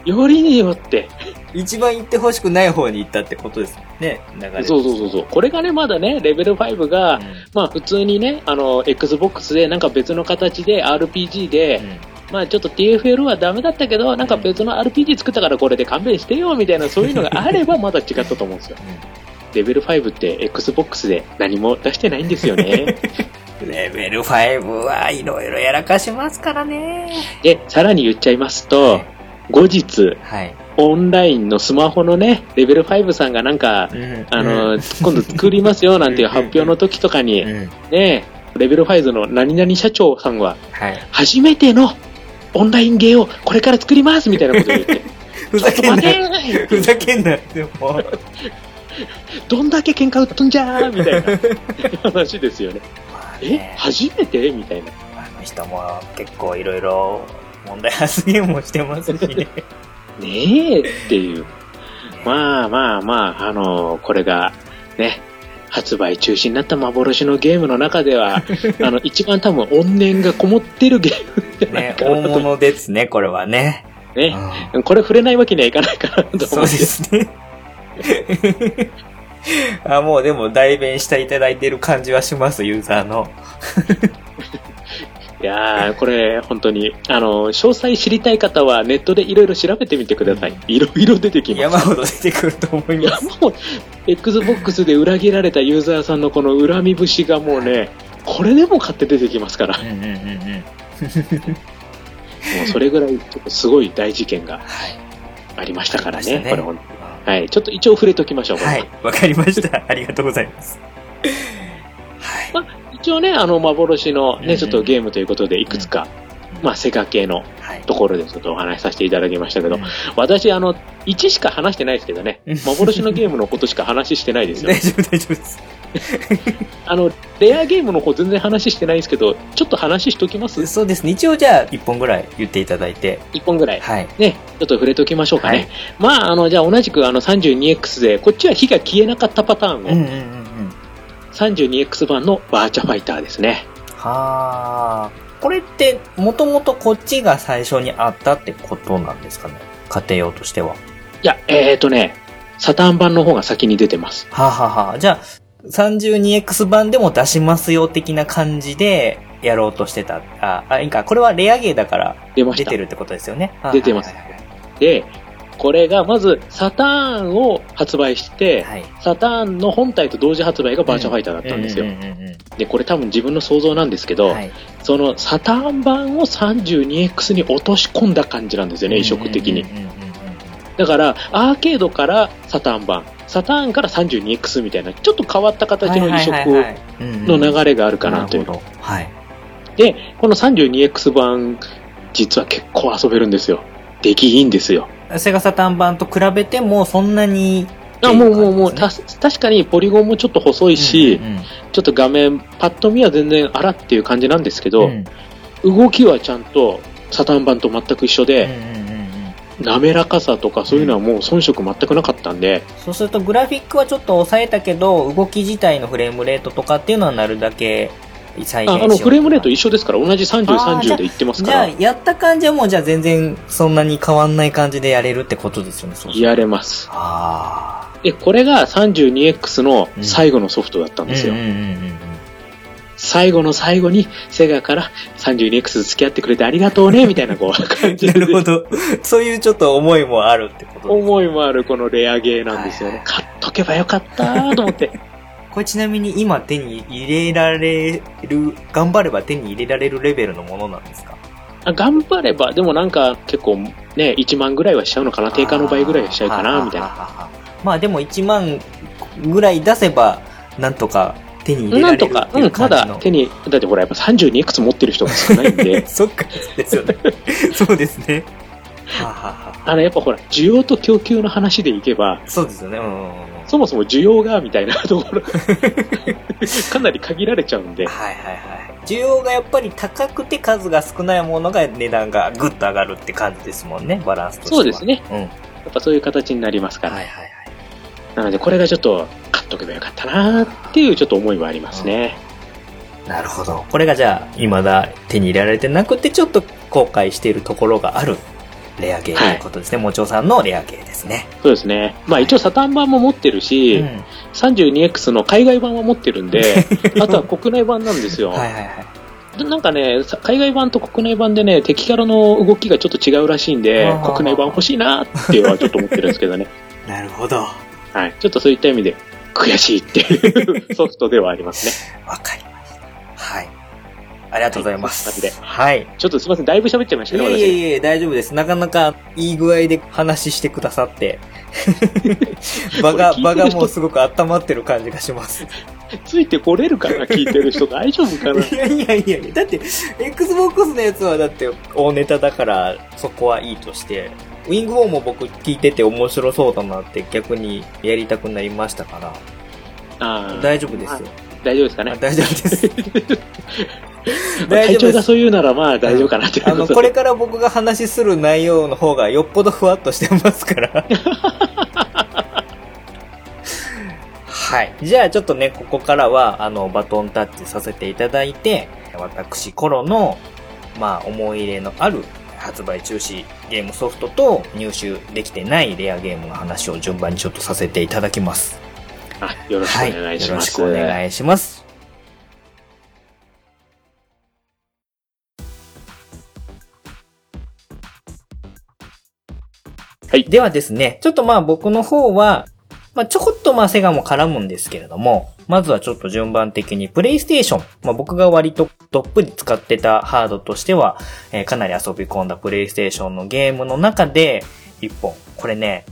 よりによって。一番行ってほしくない方に行ったってことですね。流れそうそうそうそう。これがね、まだね、レベル5が、うんまあ普通にね、あの、Xbox でなんか別の形で RPG で、まあちょっと TFL はダメだったけど、なんか別の RPG 作ったからこれで勘弁してよ、みたいなそういうのがあれば まだ違ったと思うんですよ。レベル5って Xbox で何も出してないんですよね。レベル5はいろいろやらかしますからね。で、さらに言っちゃいますと、後日、はい。オンラインのスマホのね、レベル5さんがなんか、あの、今度作りますよなんていう発表の時とかに、うん。ね、レベル5の何々社長さんは、はい。初めてのオンラインゲーをこれから作りますみたいなことを言って、ふざけんなふざけんなでも どんだけ喧嘩売っとんじゃーみたいな話ですよね。え初めて？みたいな。あの人も結構いろいろ問題発言もしてますしね。ねえっていう。まあまあまあ、あのこれがね、発売中止になった幻のゲームの中では、あの、一番多分怨念がこもってるゲームじゃないね、かなと。大物ですね、これはね。ね。うこれ触れないわけにはいかないかなとんそうで。すね。あ、もうでも代弁していただいてる感じはします、ユーザーの。いやー、これ本当に、あの、詳細知りたい方はネットでいろいろ調べてみてください。いろいろ出てきます。山ほど出てくると思います。いやもう、Xbox で裏切られたユーザーさんのこの恨み節がもうね、これでも買って出てきますから、うんうんうんうん。もうそれぐらいすごい大事件がはい。ありましたからね、これほんはい、ちょっと一応触れときましょう、はい、わかりました。ありがとうございます。はい。一応ね、あの、幻のね、うんうんちょっとゲームということで、いくつか、まあ、セガ系のはい。ところでちょっとお話しさせていただきましたけど、うん私、あの、1しか話してないですけどねうん、幻のゲームのことしか話してないですよ大。丈夫、大丈夫です。あの、レアゲームの方全然話してないですけど、ちょっと話しときます？そうですね。一応じゃあ、一本ぐらい言っていただいて。?1 本ぐらい。はい。ね、ちょっと触れときましょうかね。はいまあ、あの、じゃあ同じくあの 32X で、こっちは火が消えなかったパターンを、うんうんうんうん。32X 版のバーチャファイターですね。はあ。これって、もともとこっちが最初にあったってことなんですかね？家庭用としては。いや、えーとね、サターン版の方が先に出てます。はあ、はあはあ、じゃあ、32X 版でも出しますよ的な感じでやろうとしてた。あ、あ、いいか。これはレアゲーだから出て。るってことですよね。出てますで、これがまずサターンを発売して、はい。サターンの本体と同時発売がバーチャファイターだったんですよ。で、これ多分自分の想像なんですけど、はい。そのサターン版を 32X に落とし込んだ感じなんですよね、移植的にだから、アーケードからサターン版、サターンから 32X みたいな、ちょっと変わった形の移植の流れがあるかなという。るほど。はい。で、この 32X 版、実は結構遊べるんですよ。出来いいんですよ。セガサターン版と比べてもそんなにあもうもうもう、確かにポリゴンもちょっと細いし、ちょっと画面、パッと見は全然あらっていう感じなんですけど、動きはちゃんとサターン版と全く一緒で、滑らかさとかそういうのはもう遜色全くなかったんで、そうするとグラフィックはちょっと抑えたけど動き自体のフレームレートとかっていうのはなるだけ再現しようああのフレームレート一緒ですから、同じ30、あーじゃ30でいってますかじゃあら、やった感じはもうじゃあ全然そんなに変わんない感じでやれるってことですよねやれます。あで、これが 32X の最後のソフトだったんあですよ。うんうんうんうん最後の最後に、セガから 32X 付き合ってくれてありがとうね、みたいなこう、感じなで。るほど。そういうちょっと思いもあるってこと思いもあるこのレアゲーなんですよね。はい買っとけばよかったと思って。これちなみに今手に入れられる、頑張れば手に入れられるレベルのものなんですか？あ頑張れば、でもなんか結構ね、1万ぐらいはしちゃうのかな、定価の倍ぐらいはしちゃうかな、みたいな。な。まあでも1万ぐらい出せば、なんとか手に入れられるなんとか、うん、ま。だ手に、だってほらやっぱ 32X 持ってる人が少ないんで、そっか、ですよね。そうですね。はあ、はあはあ、あのやっぱほら、需要と供給の話でいけば、そうですよね。うん。そもそも需要が、みたいな ところ、かなり限られちゃうんで、はいはいはい。需要がやっぱり高くて数が少ないものが値段がぐっと上がるって感じですもんね、バランスとしては。そうですね。うん。やっぱそういう形になりますから。はいはいはい。なのでこれがちょっと買っとけばよかったなっていうちょっと思いはありますね。なるほど。これがじゃあ、未だ手に入れられてなくて、ちょっと後悔しているところがある。レアゲーということですね。もちおさんのレアゲーですね。そうですね。まあ一応サタン版も持ってるし、うん。32X の海外版は持ってるんで、あとは国内版なんですよ。はいはいはい。でなんかね、さ海外版と国内版でね、敵キャラの動きがちょっと違うらしいんで国内版欲しいなっていうのはちょっと思ってるんですけどね。なるほど。わはい。ちょっとそういった意味で、悔しいっていう ソフトではありますね。かりました。はい。ありがとうございます。はい。ちょっとすいません、だいぶ喋っちゃいましいたね、私。やいやいや、大丈夫です。なかなかいい具合で話してくださって。場が、場がもうすごく温まってる感じがします。ついてこれるかな、聞いてる人大丈夫かな？いやいやいや、だって、Xbox のやつはだって大ネタだから、そこはいいとして、ウィングウォーも僕聞いてて面白そうだなって逆にやりたくなりましたから、あー大丈夫ですよ。大丈夫ですかあね。大丈夫です。大丈夫です。そう言うならまあ大丈夫かなってあの、これから僕が話しする内容の方がよっぽどふわっとしてますから。はい。じゃあちょっとね、ここからは、あの、バトンタッチさせていただいて、私、頃の、まあ、思い入れのある発売中止ゲームソフトと入手できてないレアゲームの話を順番にちょっとさせていただきます。あよろしくお願いします。よろしくお願いします。はいではですね、ちょっとまあ僕の方は、まあちょこっとまあセガも絡むんですけれども、まずはちょっと順番的にプレイステーション、まあ僕が割とどっぷり使ってたハードとしては、えーかなり遊び込んだプレイステーションのゲームの中で、一本、これね、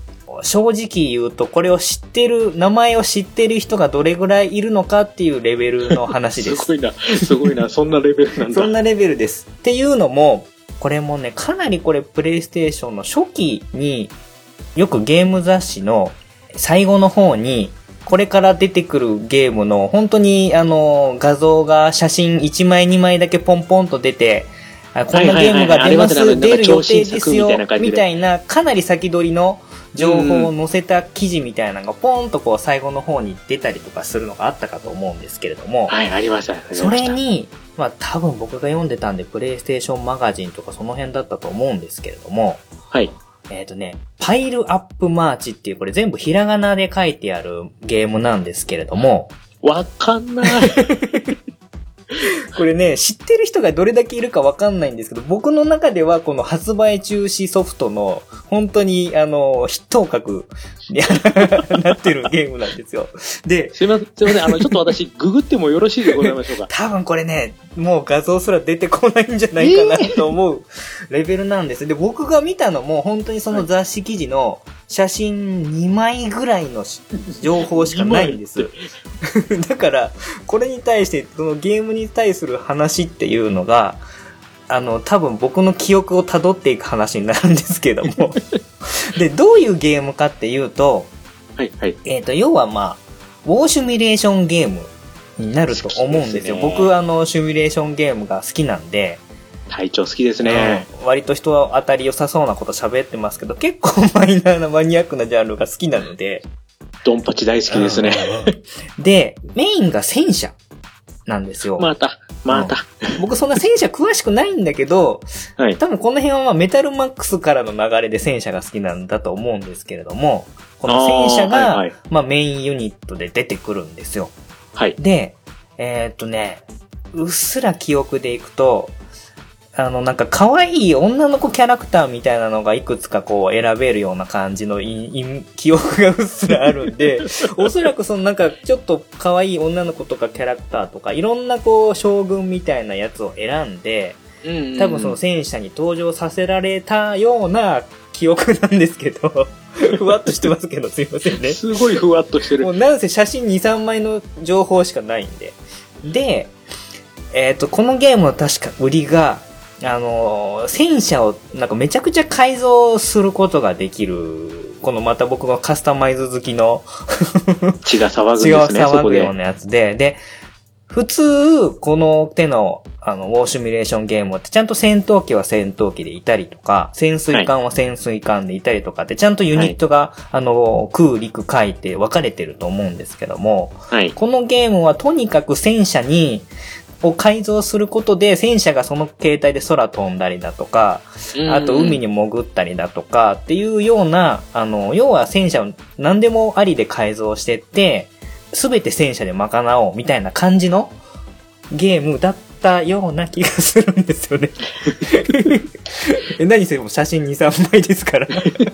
正直言うとこれを知ってる、名前を知ってる人がどれぐらいいるのかっていうレベルの話ですす。ごいな、すごいな、そんなレベルなんだ。そんなレベルです。っていうのも、これもね、かなりこれプレイステーションの初期に、よくゲーム雑誌の最後の方に、これから出てくるゲームの本当にあの画像が写真1枚2枚だけポンポンと出て、あこんなゲームが出ます、出る予定ですよみたいな、かなり先取りの情報を載せた記事みたいなのがポンとこう最後の方に出たりとかするのがあったかと思うんですけれども、はい、ありました。ありましたそれ、に、まあ多分僕が読んでたんで、プレイステーションマガジンとかその辺だったと思うんですけれども、はい。えっ、とね、パイルアップマーチっていうこれ全部ひらがなで書いてあるゲームなんですけれども、わかんない。これね、知ってる人がどれだけいるかわかんないんですけど、僕の中ではこの発売中止ソフトの、本当にあの、筆頭格に なってるゲームなんですよ。で、すいません、すいません、あの、ちょっと私、ググってもよろしいでございましょうか？多分これね、もう画像すら出てこないんじゃないかなと思うレベルなんです。で、僕が見たのも本当にその雑誌記事の写真2枚ぐらいのし情報しかないんです。だから、これに対して、そのゲームに対する話っていうのが、あの、多分僕の記憶を辿っていく話になるんですけども。で、どういうゲームかっていうと、はい、はい。えっ、と、要はまあ、ウォーシミュレーションゲームになると思うんですよ。すね僕、あの、シミュレーションゲームが好きなんで、体調好きですね。うん割と人当たり良さそうなこと喋ってますけど、結構マイナーなマニアックなジャンルが好きなので、ドンパチ大好きですね。で、メインが戦車なんですよ。また、また。僕そんな戦車詳しくないんだけど、はい。多分この辺はまあメタルマックスからの流れで戦車が好きなんだと思うんですけれども、この戦車が、はいはいまあメインユニットで出てくるんですよ。はい。で、えーっとね、うっすら記憶でいくと、あの、なんか可愛い女の子キャラクターみたいなのがいくつかこう選べるような感じのいい記憶がうっすらあるんで、おそらくそのなんかちょっと可愛い女の子とかキャラクターとかいろんなこう将軍みたいなやつを選んで、多分その戦車に登場させられたような記憶なんですけど、ふわっとしてますけどすいませんね。すごいふわっとしてるも。うなんせ写真2、3枚の情報しかないんで。で、えっ、と、このゲームの確か売りが、あのー戦車をなんかめちゃくちゃ改造することができる、このまた僕のカスタマイズ好きの 血が騒ぐですね、そこで。騒ぐようなやつで、で、普通、この手の、あの、ウォーシミュレーションゲームってちゃんと戦闘機は戦闘機でいたりとか、潜水艦は潜水艦でいたりとかって、ちゃんとユニットが、あの、空、陸、海って分かれてると思うんですけども、はい。このゲームはとにかく戦車にを改造することで、戦車がその形態で空飛んだりだとか、あと海に潜ったりだとかっていうような、あの、要は戦車を何でもありで改造してって、すべて戦車で賄おうみたいな感じのゲームだったような気がするんですよね。え何せも写真2、3枚ですから。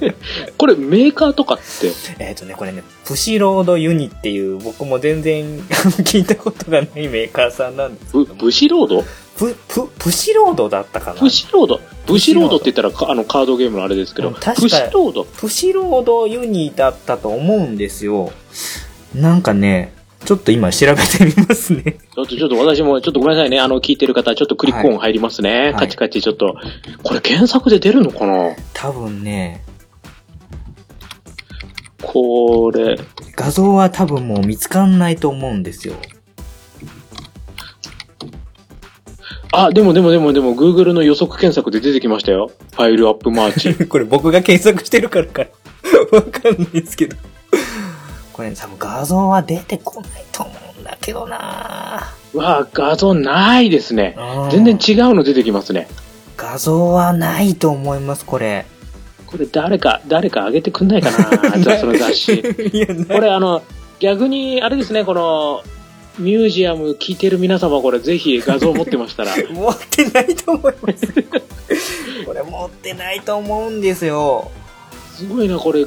これメーカーとかって、えっとね、これね、プシロードユニっていう僕も全然 聞いたことがないメーカーさんなんですけブども。ブシロード？プ、プ、プシロードだったかなブシロード？ブシロードって言ったらかあのカードゲームのあれですけど、うん確かブシロード？プシロードユニだったと思うんですよ。なんかね、ちょっと今調べてみますね。ちょっと、ちょっと私も、ちょっとごめんなさいね。あの、聞いてる方、ちょっとクリック音入りますね。いカチカチ、ちょっと。これ検索で出るのかな？多分ね、これ、画像は多分もう見つかんないと思うんですよ。あ、でもでもでもでも、Google の予測検索で出てきましたよ。ファイルアップマーチ。これ僕が検索してるからか、わかんないですけど。これ多分画像は出てこないと思うんだけどなうわ画像ないですね。うん全然違うの出てきますね。画像はないと思います、これ。これ誰か、誰か上げてくんないかな じゃあその雑誌。これあの、逆に、あれですね、この、ミュージアム聞いてる皆様、これぜひ画像持ってましたら、持ってないと思います。これ持ってないと思うんですよ。すごいな、これ、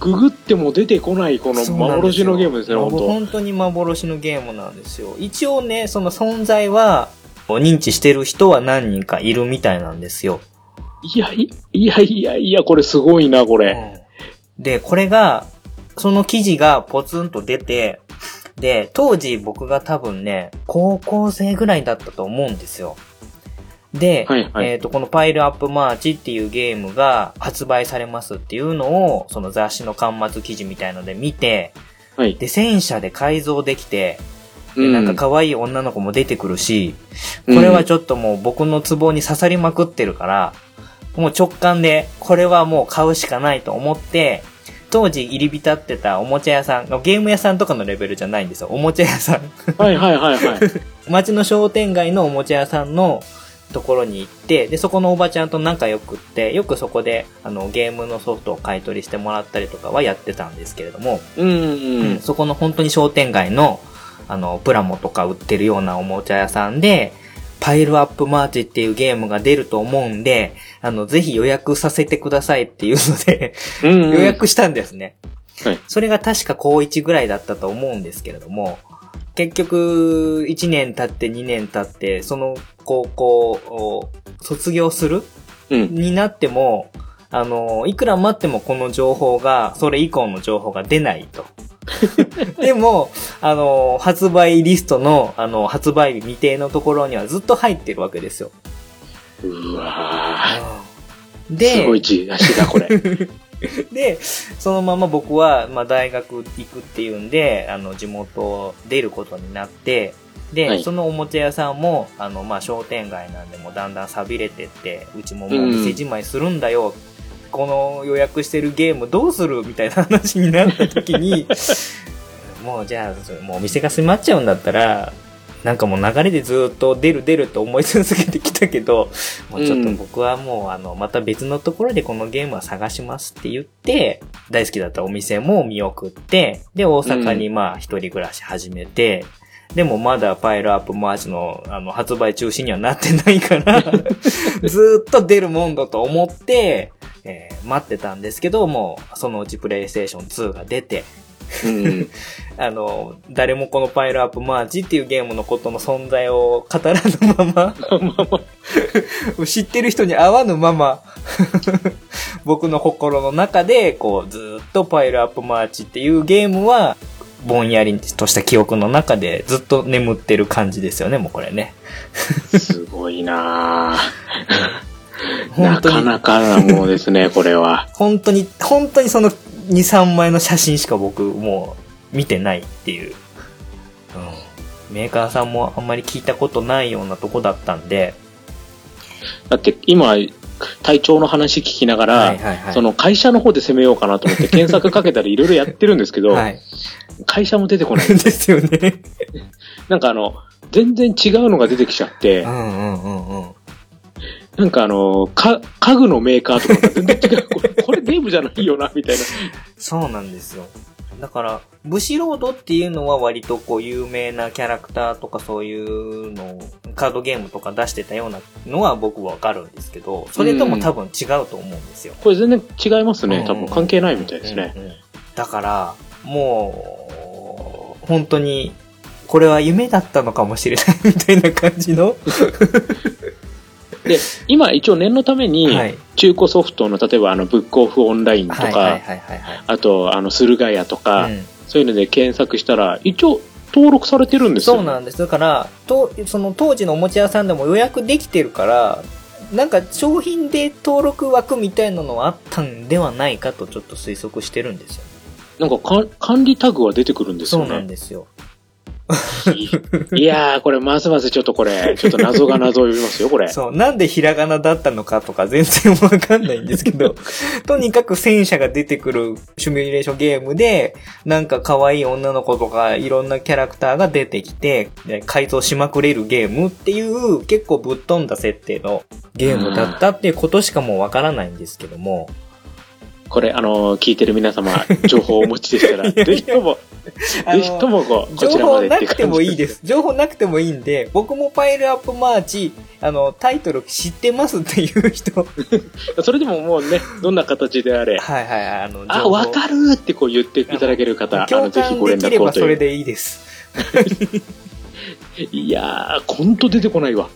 ググっても出てこない、この幻のゲームですね、本当本当に幻のゲームなんですよ。一応ね、その存在は、認知してる人は何人かいるみたいなんですよ。いやいいやいやいや、これすごいな、これ。で、これが、その記事がポツンと出て、で、当時僕が多分ね、高校生ぐらいだったと思うんですよ。で、はいはいえっ、と、このパイルアップマーチっていうゲームが発売されますっていうのを、その雑誌の端末記事みたいので見て、はい。で、戦車で改造できて、でうんなんか可愛い女の子も出てくるし、うんこれはちょっともう僕のツボに刺さりまくってるから、もう直感で、これはもう買うしかないと思って、当時入り浸ってたおもちゃ屋さん、ゲーム屋さんとかのレベルじゃないんですよ。おもちゃ屋さん。はいはいはいはい。街の商店街のおもちゃ屋さんのところに行って、で、そこのおばちゃんと仲良くって、よくそこで、あの、ゲームのソフトを買い取りしてもらったりとかはやってたんですけれども、うんうん。そこの本当に商店街の、あの、プラモとか売ってるようなおもちゃ屋さんで、パイルアップマーチっていうゲームが出ると思うんで、あの、ぜひ予約させてくださいっていうので、予約したんですね。はいそれが確か高1ぐらいだったと思うんですけれども、結局、1年経って2年経って、その高校を卒業するうん。になっても、あの、いくら待ってもこの情報が、それ以降の情報が出ないと。でも、あの、発売リストの、あの、発売日未定のところにはずっと入ってるわけですよ。うわーで、すごい字出しだ、これ。で、そのまま僕は、まあ、大学行くっていうんで、あの、地元出ることになって、で、はいそのおもちゃ屋さんも、あの、まあ、商店街なんでもうだんだん錆びれてって、うちももう店じまいするんだよ。この予約してるゲームどうするみたいな話になった時に、もうじゃあ、もうお店が閉まっちゃうんだったら、なんかもう流れでずっと出る出ると思い続けてきたけど、もうちょっと僕はもうあの、また別のところでこのゲームは探しますって言って、大好きだったお店も見送って、で、大阪にまあ一人暮らし始めて、でもまだパイルアップマーチのあの発売中止にはなってないから、ずっと出るもんだと思って、えー待ってたんですけど、もうそのうちプレイステーション2が出て、うん。あの、誰もこのパイルアップマーチっていうゲームのことの存在を語らぬまま、知ってる人に会わぬまま、僕の心の中で、こう、ずーっとパイルアップマーチっていうゲームは、ぼんやりとした記憶の中でずっと眠ってる感じですよね、もうこれね。すごいなぁなかなかなものですね、これは。本当に、本当にその2、3枚の写真しか僕もう見てないっていう。うん。メーカーさんもあんまり聞いたことないようなとこだったんで、だって今、体調の話聞きながら、はいはいはい。その会社の方で攻めようかなと思って検索かけたりいろいろやってるんですけど、はい。会社も出てこない。ですよね。なんかあの、全然違うのが出てきちゃってう、んうんうんうん。なんかあの、か、家具のメーカーとかが全然違う。これ、これゲームじゃないよな、みたいな。そうなんですよ。だから、ブシロードっていうのは割とこう有名なキャラクターとかそういうのをカードゲームとか出してたようなのは僕わかるんですけど、それとも多分違うと思うんですよ。これ全然違いますね。うん多分関係ないみたいですね。だから、もう、本当に、これは夢だったのかもしれないみたいな感じの。で、今一応念のために、はい。中古ソフトの、例えばあの、ブックオフオンラインとか。あと、あの、駿河屋とか、うんそういうので検索したら、一応登録されてるんですよ。そうなんです。だから、と、その当時のおもちゃ屋さんでも予約できてるから、なんか商品で登録枠みたいなのはあったんではないかとちょっと推測してるんですよ。なんかか管理タグは出てくるんですそうよね。なんですよ。いやー、これますますちょっとこれ、ちょっと謎が謎を呼びますよ、これ。そう、なんでひらがなだったのかとか全然わかんないんですけど、とにかく戦車が出てくるシミュレーションゲームで、なんか可愛い女の子とかいろんなキャラクターが出てきて、で改造しまくれるゲームっていう結構ぶっ飛んだ設定のゲームだったっていうことしかもうわからないんですけども、これ、あのー聞いてる皆様、情報をお持ちでしたら、ぜひとも、ぜひともこう、こ情ちらまでっていう報なくてもいいです。情報なくてもいいんで、僕もパイルアップマーチ、あの、タイトル知ってますっていう人。それでももうね、どんな形であれ、はいはい、あの、あ、わかるってこう言っていただける方、あ共の、ぜひ感ご連絡をという。ばそれでいいです。いやー、ほんと出てこないわ。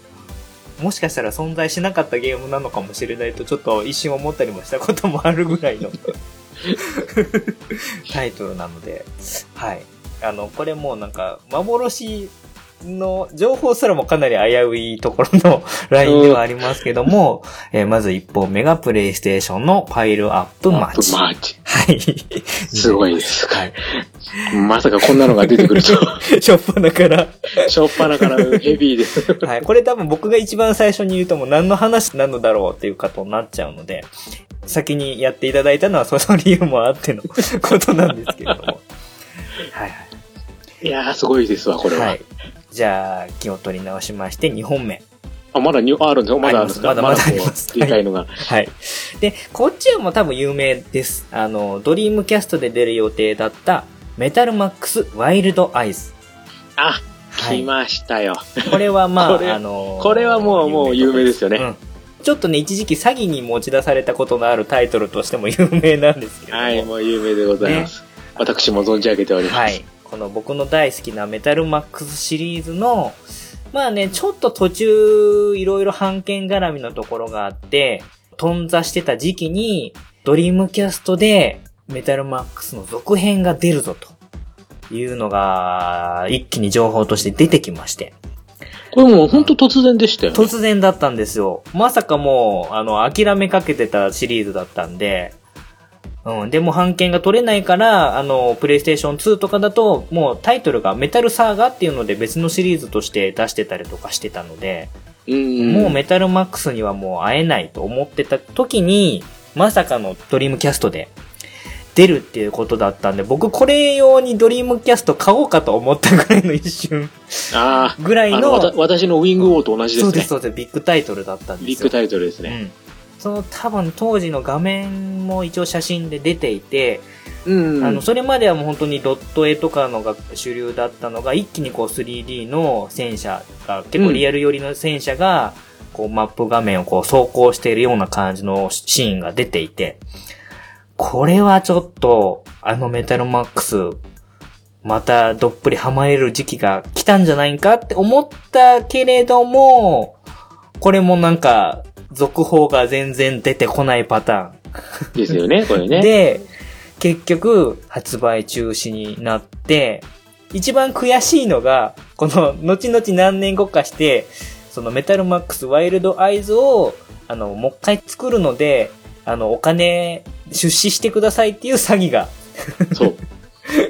もしかしたら存在しなかったゲームなのかもしれないとちょっと一瞬思ったりもしたこともあるぐらいの タイトルなので、はい。あの、これもうなんか幻の情報すらもかなり危ういところのラインではありますけども、えーまず一本目がプレイステーションのパイルアップマーチ。マーチ。はい。すごいです。はい。まさかこんなのが出てくると、しょっぱなから。しょっぱなからヘビーです。はい。これ多分僕が一番最初に言うともう何の話なのだろうっていうことになっちゃうので、先にやっていただいたのはその 理由もあってのことなんですけれども。はいいやー、すごいですわ、これはい。は。はい。じゃあ、気を取り直しまして2本目。あ、まだニュああるんですかまだあるんですか？まだまだありますでかいのが。はい。で、こっちはもう多分有名です。あの、ドリームキャストで出る予定だった、メタルマックスワイルドアイズ。あ、はい来ましたよ。これはまあ、あのーこれはもうもう有名ですよねうんちょっとね、一時期詐欺に持ち出されたことのあるタイトルとしても有名なんですけれども。はい、もう有名でございます。私も存じ上げております。はい。この僕の大好きなメタルマックスシリーズの、まあね、ちょっと途中、いろいろ判件絡みのところがあって、頓挫してた時期に、ドリームキャストでメタルマックスの続編が出るぞというのが、一気に情報として出てきまして。これもう本当突然でしたよね。突然だったんですよ。まさかもう、あの、諦めかけてたシリーズだったんで、うん。でも、版権が取れないから、あの、プレイステーション2とかだと、もうタイトルがメタルサーガっていうので別のシリーズとして出してたりとかしてたので、うん。もうメタルマックスにはもう会えないと思ってた時に、まさかのドリームキャストで出るっていうことだったんで、僕これ用にドリームキャスト買おうかと思ったぐらいの一瞬ぐらいの、私のウィングウォーと同じですね。そうです、そうです、ビッグタイトルだったんですよ。ビッグタイトルですね。うん。その多分当時の画面も一応写真で出ていて、うん。あの、それまではもう本当にドット絵とかのが主流だったのが、一気にこう 3D の戦車が、結構リアル寄りの戦車が、こうマップ画面をこう走行しているような感じのシーンが出ていて、これはちょっと、あのメタルマックス、またどっぷりハマれる時期が来たんじゃないかって思ったけれども、これもなんか、続報が全然出てこないパターン。ですよね、これね。で、結局、発売中止になって、一番悔しいのが、この、後々何年後かして、そのメタルマックスワイルドアイズを、あの、もう一回作るので、あの、お金、出資してくださいっていう詐欺が、そう。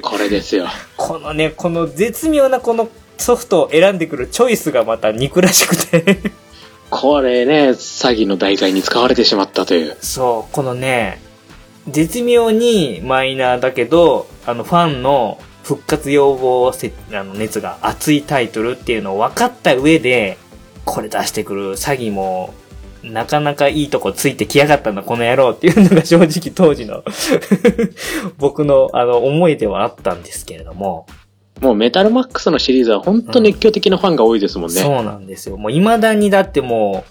これですよ。このね、この絶妙なこのソフトを選んでくるチョイスがまた憎らしくて。これね、詐欺の題材に使われてしまったという。そう、このね、絶妙にマイナーだけど、あの、ファンの復活要望せあの熱が熱いタイトルっていうのを分かった上で、これ出してくる詐欺も、なかなかいいとこついてきやがったんだ、この野郎っていうのが正直当時の僕のあの思いではあったんですけれども。もうメタルマックスのシリーズは本当熱狂的なファンが多いですもんね。そうなんですよ。もう未だにだっても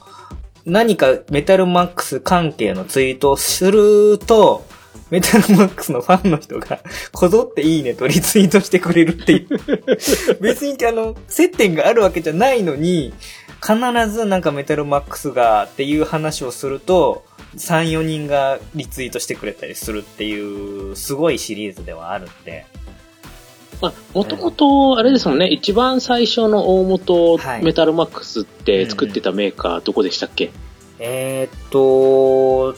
う、何かメタルマックス関係のツイートをすると、メタルマックスのファンの人が、こぞっていいねとリツイートしてくれるっていう。別にあの、接点があるわけじゃないのに、必ずなんかメタルマックスがっていう話をすると、3、4人がリツイートしてくれたりするっていう、すごいシリーズではあるんで。まあ、もともと、あれですもんね、一番最初の大元、メタルマックスって作ってたメーカー、どこでしたっけ？えー、っと、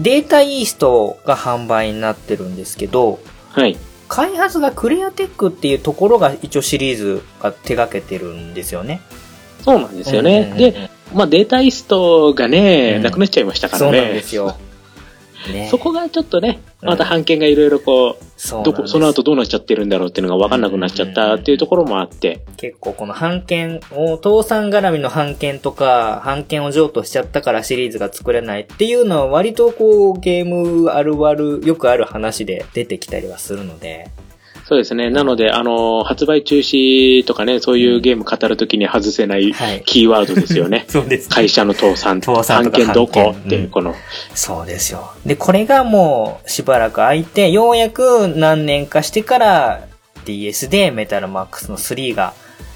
データイーストが販売になってるんですけど、はい。開発がクレアテックっていうところが一応シリーズが手掛けてるんですよね。そうなんですよね。で、まあデータイーストがね、うん、なくなっちゃいましたからね。そうなんですよ。ね、そこがちょっとね、また判件がいろいろこう、そどこ、その後どうなっちゃってるんだろうっていうのが分かんなくなっちゃったっていうところもあって。結構この判件を、倒産絡みの判件とか、判件を譲渡しちゃったからシリーズが作れないっていうのは割とこう、ゲームあるある、よくある話で出てきたりはするので。そうですね。なので、あの、発売中止とかね、そういうゲーム語るときに外せないキーワードですよね。そうです、会社の倒産。倒産案件どこ？っていう、この、そうですよ。で、これがもうしばらく空いて、ようやく何年かしてから DS でメタルマックスの3が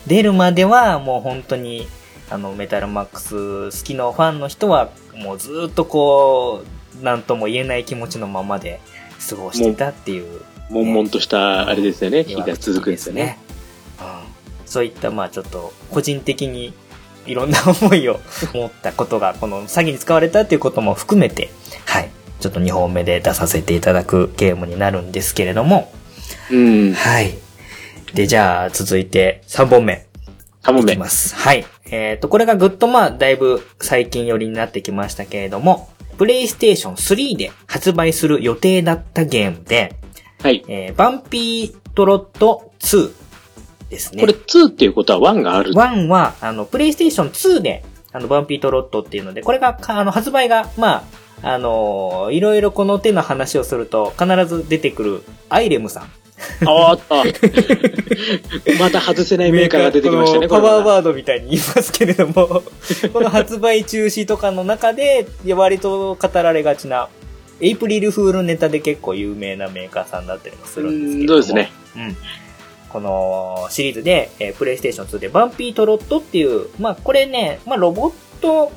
出るまでは、もう本当に、あの、メタルマックス好きのファンの人は、もうずっとこう、なんとも言えない気持ちのままで過ごしてたっていう。悶々としたあれですよね、日が続くんですよね。そういったまあちょっと個人的にいろんな思いを持ったことがこの詐欺に使われたっていうことも含めて、はい。ちょっと2本目で出させていただくゲームになるんですけれども、うん。はい。で、じゃあ続いて3本目。3本目。いきます。はい。えっ、ー、と、これがぐっとまあだいぶ最近寄りになってきましたけれども、プレイステーション3で発売する予定だったゲームで、はい。えー、バンピートロット2ですね。これ2っていうことは1がある ?1 は、あの、プレイステーション2で、あの、バンピートロットっていうので、これが、あの、発売が、まあ、あのいろいろこの手の話をすると必ず出てくるアイレムさん。あった。また外せないメーカーが出てきましたね、パワーワードみたいに言いますけれども、この発売中止とかの中で、割と語られがちなエイプリルフールネタで結構有名なメーカーさんだったりもするんですけどそうですね。うん。このシリーズで、えー、プレイステーション2でバンピートロットっていう、まあこれね、まあロボット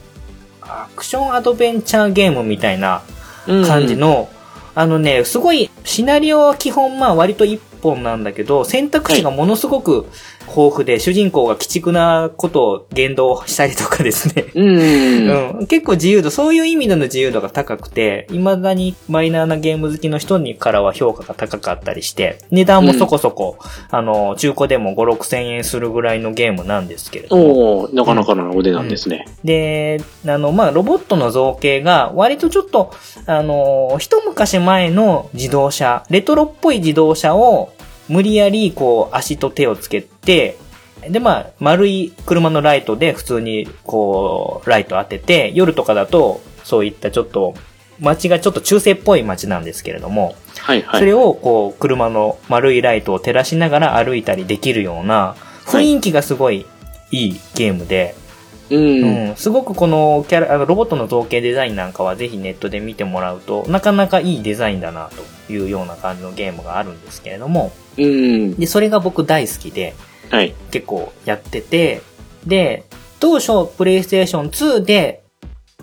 アクションアドベンチャーゲームみたいな感じの、うん、あのね、すごいシナリオは基本まあ割と一本なんだけど、選択肢がものすごく豊富で、主人公が鬼畜なことを言動したりとかですね。うん、うん。結構自由度、そういう意味での自由度が高くて、未だにマイナーなゲーム好きの人にからは評価が高かったりして、値段もそこそこ、うん、あの、中古でも5、6千円するぐらいのゲームなんですけれども。おなかなかなお値段ですね。うん、で、あの、まあ、ロボットの造形が割とちょっと、あの、一昔前の自動車、レトロっぽい自動車を無理やりこう足と手をつけて、で、まあ、丸い車のライトで普通にこう、ライト当てて、夜とかだと、そういったちょっと、街がちょっと中世っぽい街なんですけれども、はいはい。それをこう、車の丸いライトを照らしながら歩いたりできるような、雰囲気がすごいいいゲームで、うん、うん、すごくこのキャラ、あのロボットの造形デザインなんかはぜひネットで見てもらうと、なかなかいいデザインだなというような感じのゲームがあるんですけれども、うん、で、それが僕大好きで、はい、結構やってて、で、当初、プレイステーション2で、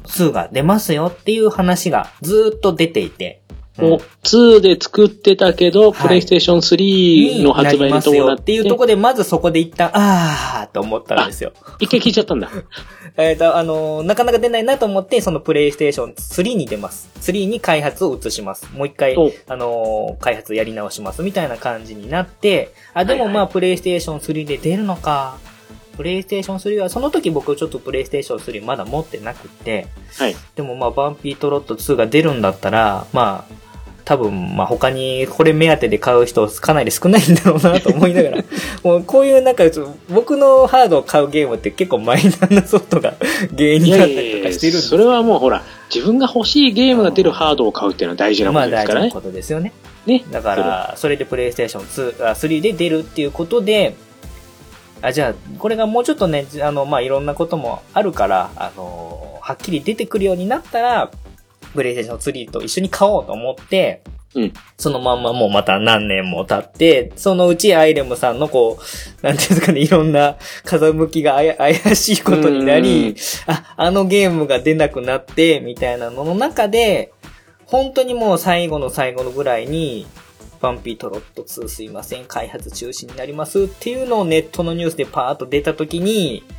2が出ますよっていう話がずっと出ていて、もう2で作ってたけど、プレイステーション3の発売に伴って。っていうとこで、まずそこで一旦、あーと思ったんですよ。一回聞いちゃったんだ。えっと、あのー、なかなか出ないなと思って、そのプレイステーション3に出ます。3に開発を移します。もう一回、あのー、開発やり直します。みたいな感じになって、あ、でもまあ、プレイステーション3で出るのか。プレイステーション3は、その時僕ちょっとプレイステーション3まだ持ってなくて、はい。でもまあ、バンピートロット2が出るんだったら、まあ、多分、まあ、他にこれ目当てで買う人かなり少ないんだろうなと思いながら、もうこういうなんか、僕のハードを買うゲームって結構マイナーなソフトが原因になったりとかしてるんですそれはもうほら、自分が欲しいゲームが出るハードを買うっていうのは大事なこまあとですからね。大事なことですよね。ね。だから、それでプレイステーション2あ3で出るっていうことで、あ、じゃあ、これがもうちょっとね、あの、まあ、いろんなこともあるから、あの、はっきり出てくるようになったら、プレイステーション3と一緒に買おうと思って、うん。そのまんまもうまた何年も経って、そのうちアイレムさんのこう、なんていうんですかね、いろんな風向きが怪しいことになうんり、あ、あのゲームが出なくなって、みたいなのの中で、本当にもう最後の最後のぐらいに、バンピートロット2すいません、開発中止になりますっていうのをネットのニュースでパーッと出た時に、あ、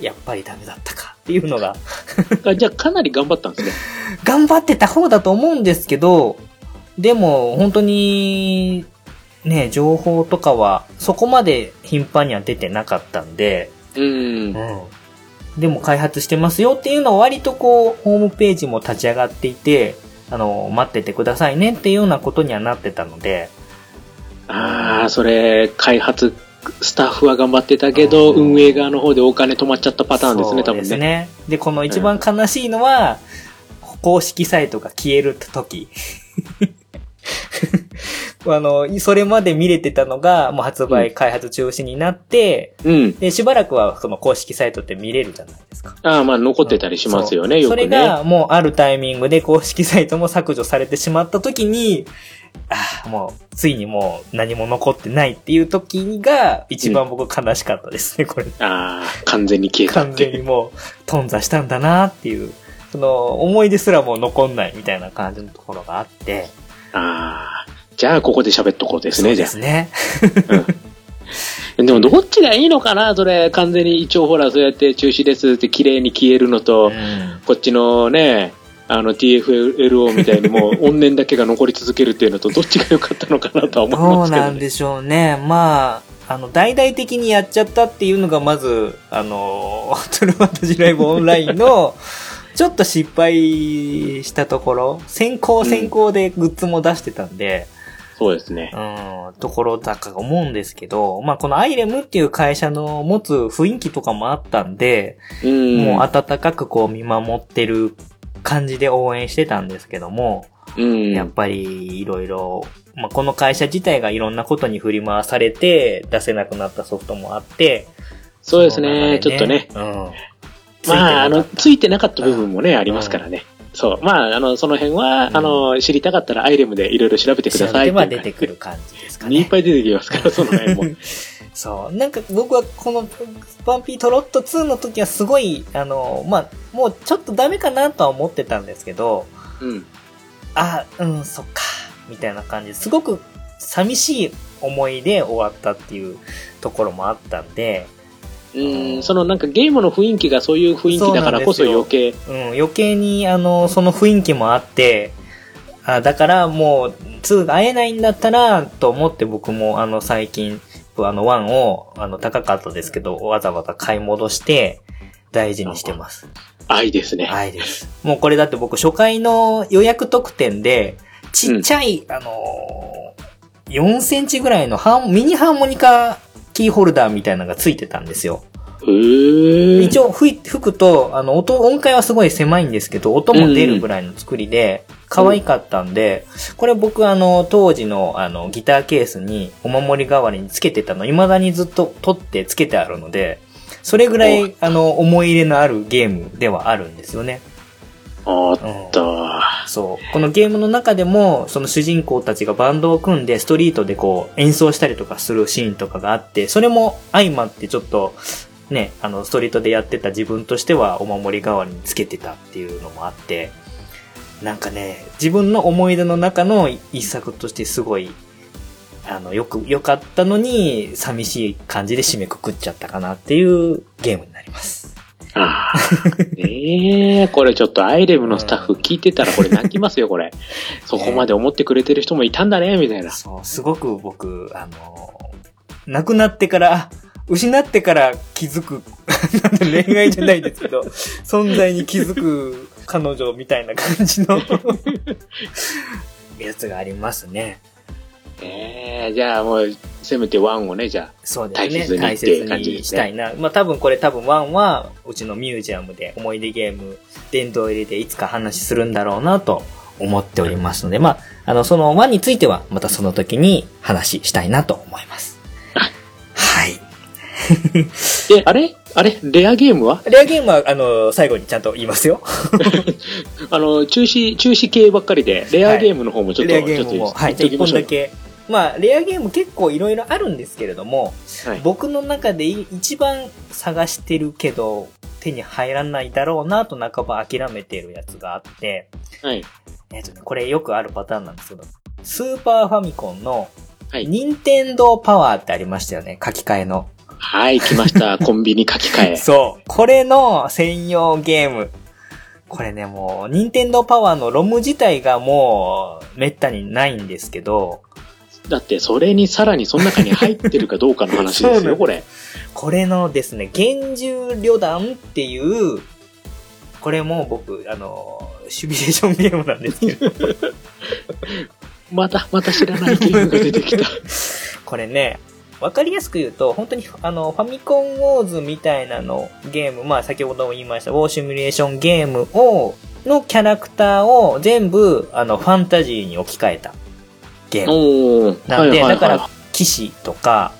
やっぱりダメだったかっていうのが、あじゃあかなり頑張ったんですね。頑張ってた方だと思うんですけど、でも本当に、ね、情報とかはそこまで頻繁には出てなかったんで、うん。うん。でも開発してますよっていうのを割とこう、ホームページも立ち上がっていて、あの、待っててくださいねっていうようなことにはなってたので、ああ、それ、開発、スタッフは頑張ってたけど、うん運営側の方でお金止まっちゃったパターンですね、多分ね。すね。で、この一番悲しいのは、公式サイトが消える時。あの、それまで見れてたのが、もう発売開発中止になって、うん。で、しばらくはその公式サイトって見れるじゃないですか。ああ、まあ残ってたりしますよね、よくね。そうそれがもうあるタイミングで公式サイトも削除されてしまった時に、ああ、もう、ついにもう何も残ってないっていう時が一番僕悲しかったですね、これ。ああ、完全に消えたっ完全て。にもう頓挫したんだなっていう、その思い出すらもう残んないみたいな感じのところがあって。ああ。じゃあ、ここで喋っとこうですね、じゃそうですね。あ。でも、どっちがいいのかなそれ、完全に一応ほら、そうやって中止ですって綺麗に消えるのと、うんこっちのね、あの TFLO みたいにもう 怨念だけが残り続けるっていうのとどっちが良かったのかなとは思いますけど、ね。なんでしょうね。まあ、あの、大々的にやっちゃったっていうのがまず、あの、トゥルマトジライブオンラインの、ちょっと失敗したところ、先行先行でグッズも出してたんで、そうですね。うん、ところだか思うんですけど、まあこのアイレムっていう会社の持つ雰囲気とかもあったんで、うん。もう温かくこう見守ってる感じで応援してたんですけども、うん。やっぱりいろいろ、まあこの会社自体がいろんなことに振り回されて出せなくなったソフトもあって、そうですねその中でちょっとね。うん。まあ、あの、ついいてなかった部分もね、ありますからね。そう。まあ、あの、その辺は、うんあの、知りたかったらアイレムでいろいろ調べてくださいいう出てくる感じですかいっね。ぱい出てきますから、その辺も。そう。なんか僕はこのバンピートロット2の時はすごい、あの、まあ、もうちょっとダメかなとは思ってたんですけど、うん。あ、うん、そっか、みたいな感じですごく寂しい思いで終わったっていうところもあったんで、うん、そのなんかゲームの雰囲気がそういう雰囲気だからこそ余計、うん、余計にあの、その雰囲気もあって、あだからもう、2が会えないんだったら、と思って僕もあの最近、あの1を、あの高かったですけど、わざわざ買い戻して、大事にしてます。愛ですね。愛です。もうこれだって僕初回の予約特典で、ちっちゃい、あのー、4センチぐらいのハミニハーモニカキーホルダーみたいなのがついてたんですよ。一応吹い吹くと、あの、音、音階はすごい狭いんですけど、音も出るぐらいの作りで、可愛かったんで、これ僕あの、当時のあの、ギターケースにお守り代わりにつけてたの、未だにずっと取ってつけてあるので、それぐらい、あの、思い入れのあるゲームではあるんですよね。あっうん。そう。このゲームの中でも、その主人公たちがバンドを組んで、ストリートでこう、演奏したりとかするシーンとかがあって、それも相まってちょっと、ね、あの、ストリートでやってた自分としては、お守り代わりにつけてたっていうのもあって、なんかね、自分の思い出の中の一作としてすごい、あの、よく、良かったのに、寂しい感じで締めくくっちゃったかなっていうゲームになります。ああ。ええこれちょっとアイレムのスタッフ聞いてたらこれ泣きますよ、これ。そこまで思ってくれてる人もいたんだね、みたいな。そう、すごく僕、あの、亡くなってから、あ失ってから気づく、恋愛じゃないですけど、存在に気づく彼女みたいな感じのやつがありますね。ええじゃあもう、せめてワンをね、じゃそうですね。大切に大っていう切にしたいな。まあ多分これ多分ワンは、うちのミュージアムで思い出ゲーム、殿堂入りでいつか話するんだろうなと思っておりますので、まあ、あの、そのワンについては、またその時に話したいなと思います。はい。あ。で、あれ？あれ？レアゲームは？レアゲームは、あの、最後にちゃんと言いますよ。あの、中止、中止系ばっかりで、レアゲームの方もちょっと、レアゲちょっとームも、はい、言っときましょうじゃあ一本だ。け。まあ、レアゲーム結構いろいろあるんですけれども、はい。僕の中でい一番探してるけど、手に入らないだろうなと半ば諦めてるやつがあって、はい。えっ、とね、これよくあるパターンなんですけど、スーパーファミコンの、はい任天堂パワーってありましたよね、書き換えの。はい、来ました。コンビニ書き換え。そう。これの専用ゲーム。これね、もう、任天堂パワーのロム自体がもう、めったにないんですけど、だって、それにさらにその中に入ってるかどうかの話ですよ、これ。これのですね、幻獣旅団っていう、これも僕、あの、シミュレーションゲームなんですけど、また、また知らないゲームが出てきた。これね、わかりやすく言うと、本当に、あの、ファミコンウォーズみたいなのゲーム、まあ先ほども言いました、ウォーシミュレーションゲームを、のキャラクターを全部、あの、ファンタジーに置き換えたゲーム。なんで、だから、騎士とか、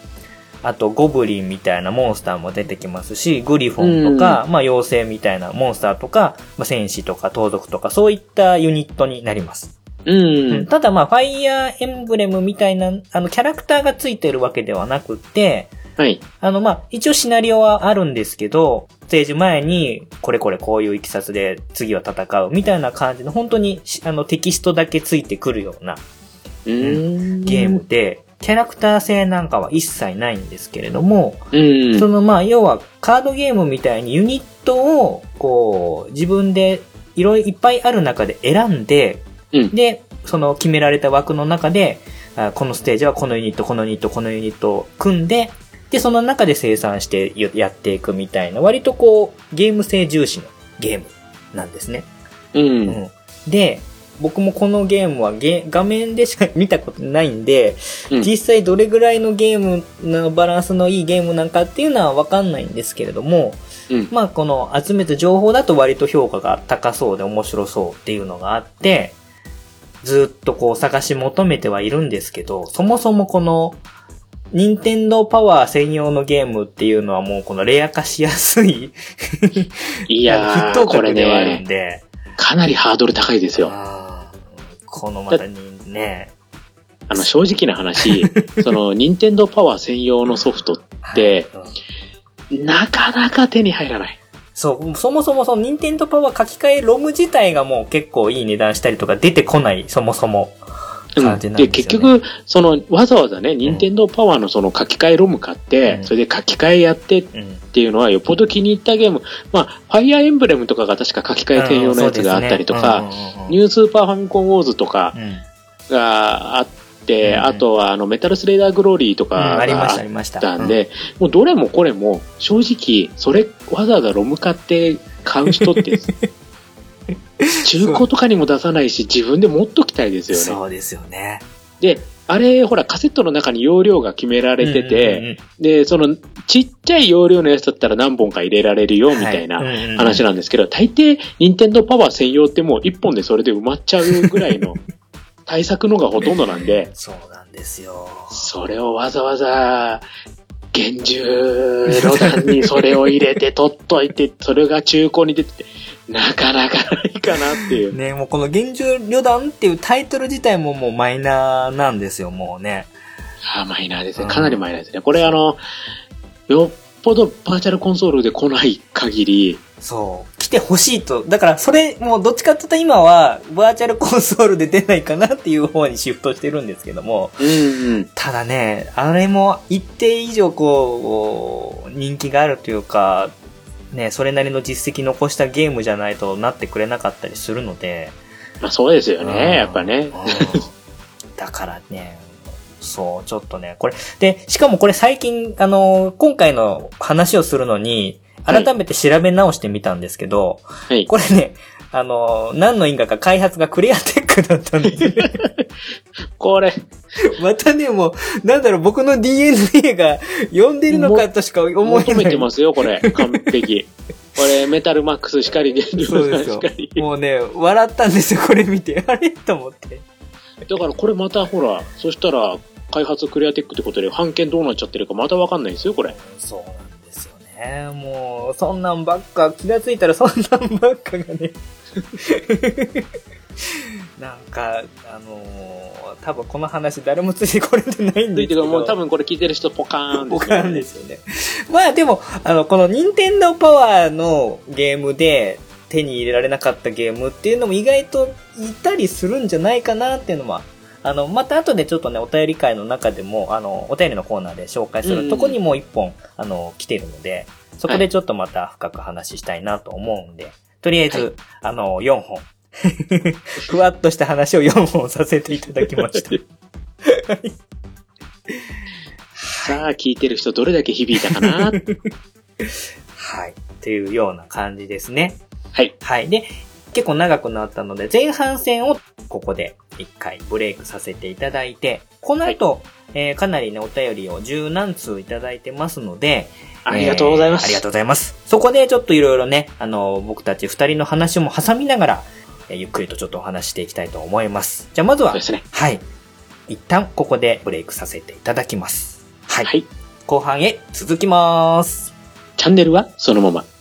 あとゴブリンみたいなモンスターも出てきますし、グリフォンとか、まあ妖精みたいなモンスターとか、まあ戦士とか盗賊とか、そういったユニットになります。うん。ただまあ、ファイヤーエンブレムみたいな、あの、キャラクターがついてるわけではなくって、はい。あのまあ、一応シナリオはあるんですけど、ステージ前に、これこれこういういきさつで次は戦うみたいな感じの、本当にしあのテキストだけついてくるようなうゲームで、キャラクター性なんかは一切ないんですけれども、うん。そのまあ、要はカードゲームみたいにユニットを、こう、自分でいろいろいっぱいある中で選んで、うんで、その決められた枠の中で、あこのステージはこのユニット、このユニット、このユニットを組んで、で、その中で生産してややっていくみたいな、割とこう、ゲーム性重視のゲームなんですね。う。うんん。で、僕もこのゲームはゲ画面でしか 見たことないんで、うん実際どれぐらいのゲームのバランスのいいゲームなんかっていうのはわかんないんですけれども、うん。まあこの集めた情報だと割と評価が高そうで面白そうっていうのがあって、ずっとこう探し求めてはいるんですけど、そもそもこの、任天堂パワー専用のゲームっていうのはもうこのレア化しやすい いやー、筆頭これ格ではあるんね、で、かなりハードル高いですよ。このまたにね、あの、正直な話、その、任天堂パワー専用のソフトって、なかなか手に入らない。そう、そもそもその任天堂パワー書き換えロム自体がもう結構いい値段したりとか出てこない、そもそも。感じなんで、ですよね。結局、その、わざわざね、任天堂パワーのその書き換えロム買って、うん。それで書き換えやってっうん。ていうのはよっぽど気に入ったゲーム。まあ、ファイアーエンブレムとかが確か書き換え専用のやつがあったりとか、ニュュースーパーファミコンウォーズとかうん。があって、うん。あとはあのメタルスレーダーグローリーとかがあっ。たんで、もうどれもこれも正直、それわざわざロム買って買う人って、中古とかにも出さないし、自分で持っときたいですうん、よね。そうですよね。で、あれ、ほら、カセットの中に容量が決められてて、うんうんうんで、その、ちっちゃい容量のやつだったら何本か入れられるよ、みたいなはい話なんですけど、大抵、任天堂パワー専用ってもう一本でそれで埋まっちゃうぐらいの 対策のがほとんどなんで、そうなんですよ。それをわざわざ、厳重ロダンにそれを入れて取っといて、それが中古に出てて、なかなかないかなっていう。ね、もうこの現状旅団っていうタイトル自体ももうマイナーなんですよ、もうね。あマイナーですね。かなりマイナーですね。これあの、よっぽどバーチャルコンソールで来ない限り、そう。来てほしいと。だから、それ、もうどっちかっていうと今は、バーチャルコンソールで出ないかなっていう方にシフトしてるんですけども、うんうん。ただね、あれも一定以上こう、人気があるというか、ね、それなりの実績残したゲームじゃないとなってくれなかったりするので、まあそうですようんね、やっぱね。うんだからね、そう、ちょっとね、これ、で、しかもこれ最近、あの、今回の話をするのに、改めて調べ直してみたんですけど、はい。これね、あの、何の因果か開発がクレアテックだったんです。これ、またね、もう、なんだろう、僕の DNA が呼んでるのかとしか思え求ない。めてますよ、これ。完璧。これ、メタルマックスしかり、電そうですよ。もうね、笑ったんですよ、これ見て。あれ？と思って。だからこれまたほら、そしたら、開発クリアテックってことで、版権どうなっちゃってるかまたわかんないんですよ、これ。そうなんですよね。もう、そんなんばっか、気がついたらそんなんばっかがね。なんか、あのー多分この話誰もついてこれてないんですけど。もう多分これ聞いてる人ポカーンですよポカンですよね。まあでも、あの、この任天堂パワーのゲームで手に入れられなかったゲームっていうのも意外といたりするんじゃないかなっていうのは、あの、また後でちょっとね、お便り会の中でも、あの、お便りのコーナーで紹介するとこにも一本、あの、来てるので、そこでちょっとまた深く話したいなと思うんで、とりあえず、はいあの、4本。ふわっとした話を4本させていただきました。さあ、聞いてる人どれだけ響いたかな？はい。というような感じですね。はい。はい。で、結構長くなったので、前半戦をここで一回ブレイクさせていただいて、この後、えーかなりね、お便りを十何通いただいてますので、ありがとうございます。えーありがとうございます。そこでちょっといろいろね、あの、僕たち二人の話も挟みながら、えーゆっくりとちょっとお話していきたいと思います。じゃあまずは、ね。はい。一旦ここでブレイクさせていただきます。はい。はい。後半へ続きます。チャンネルはそのまま。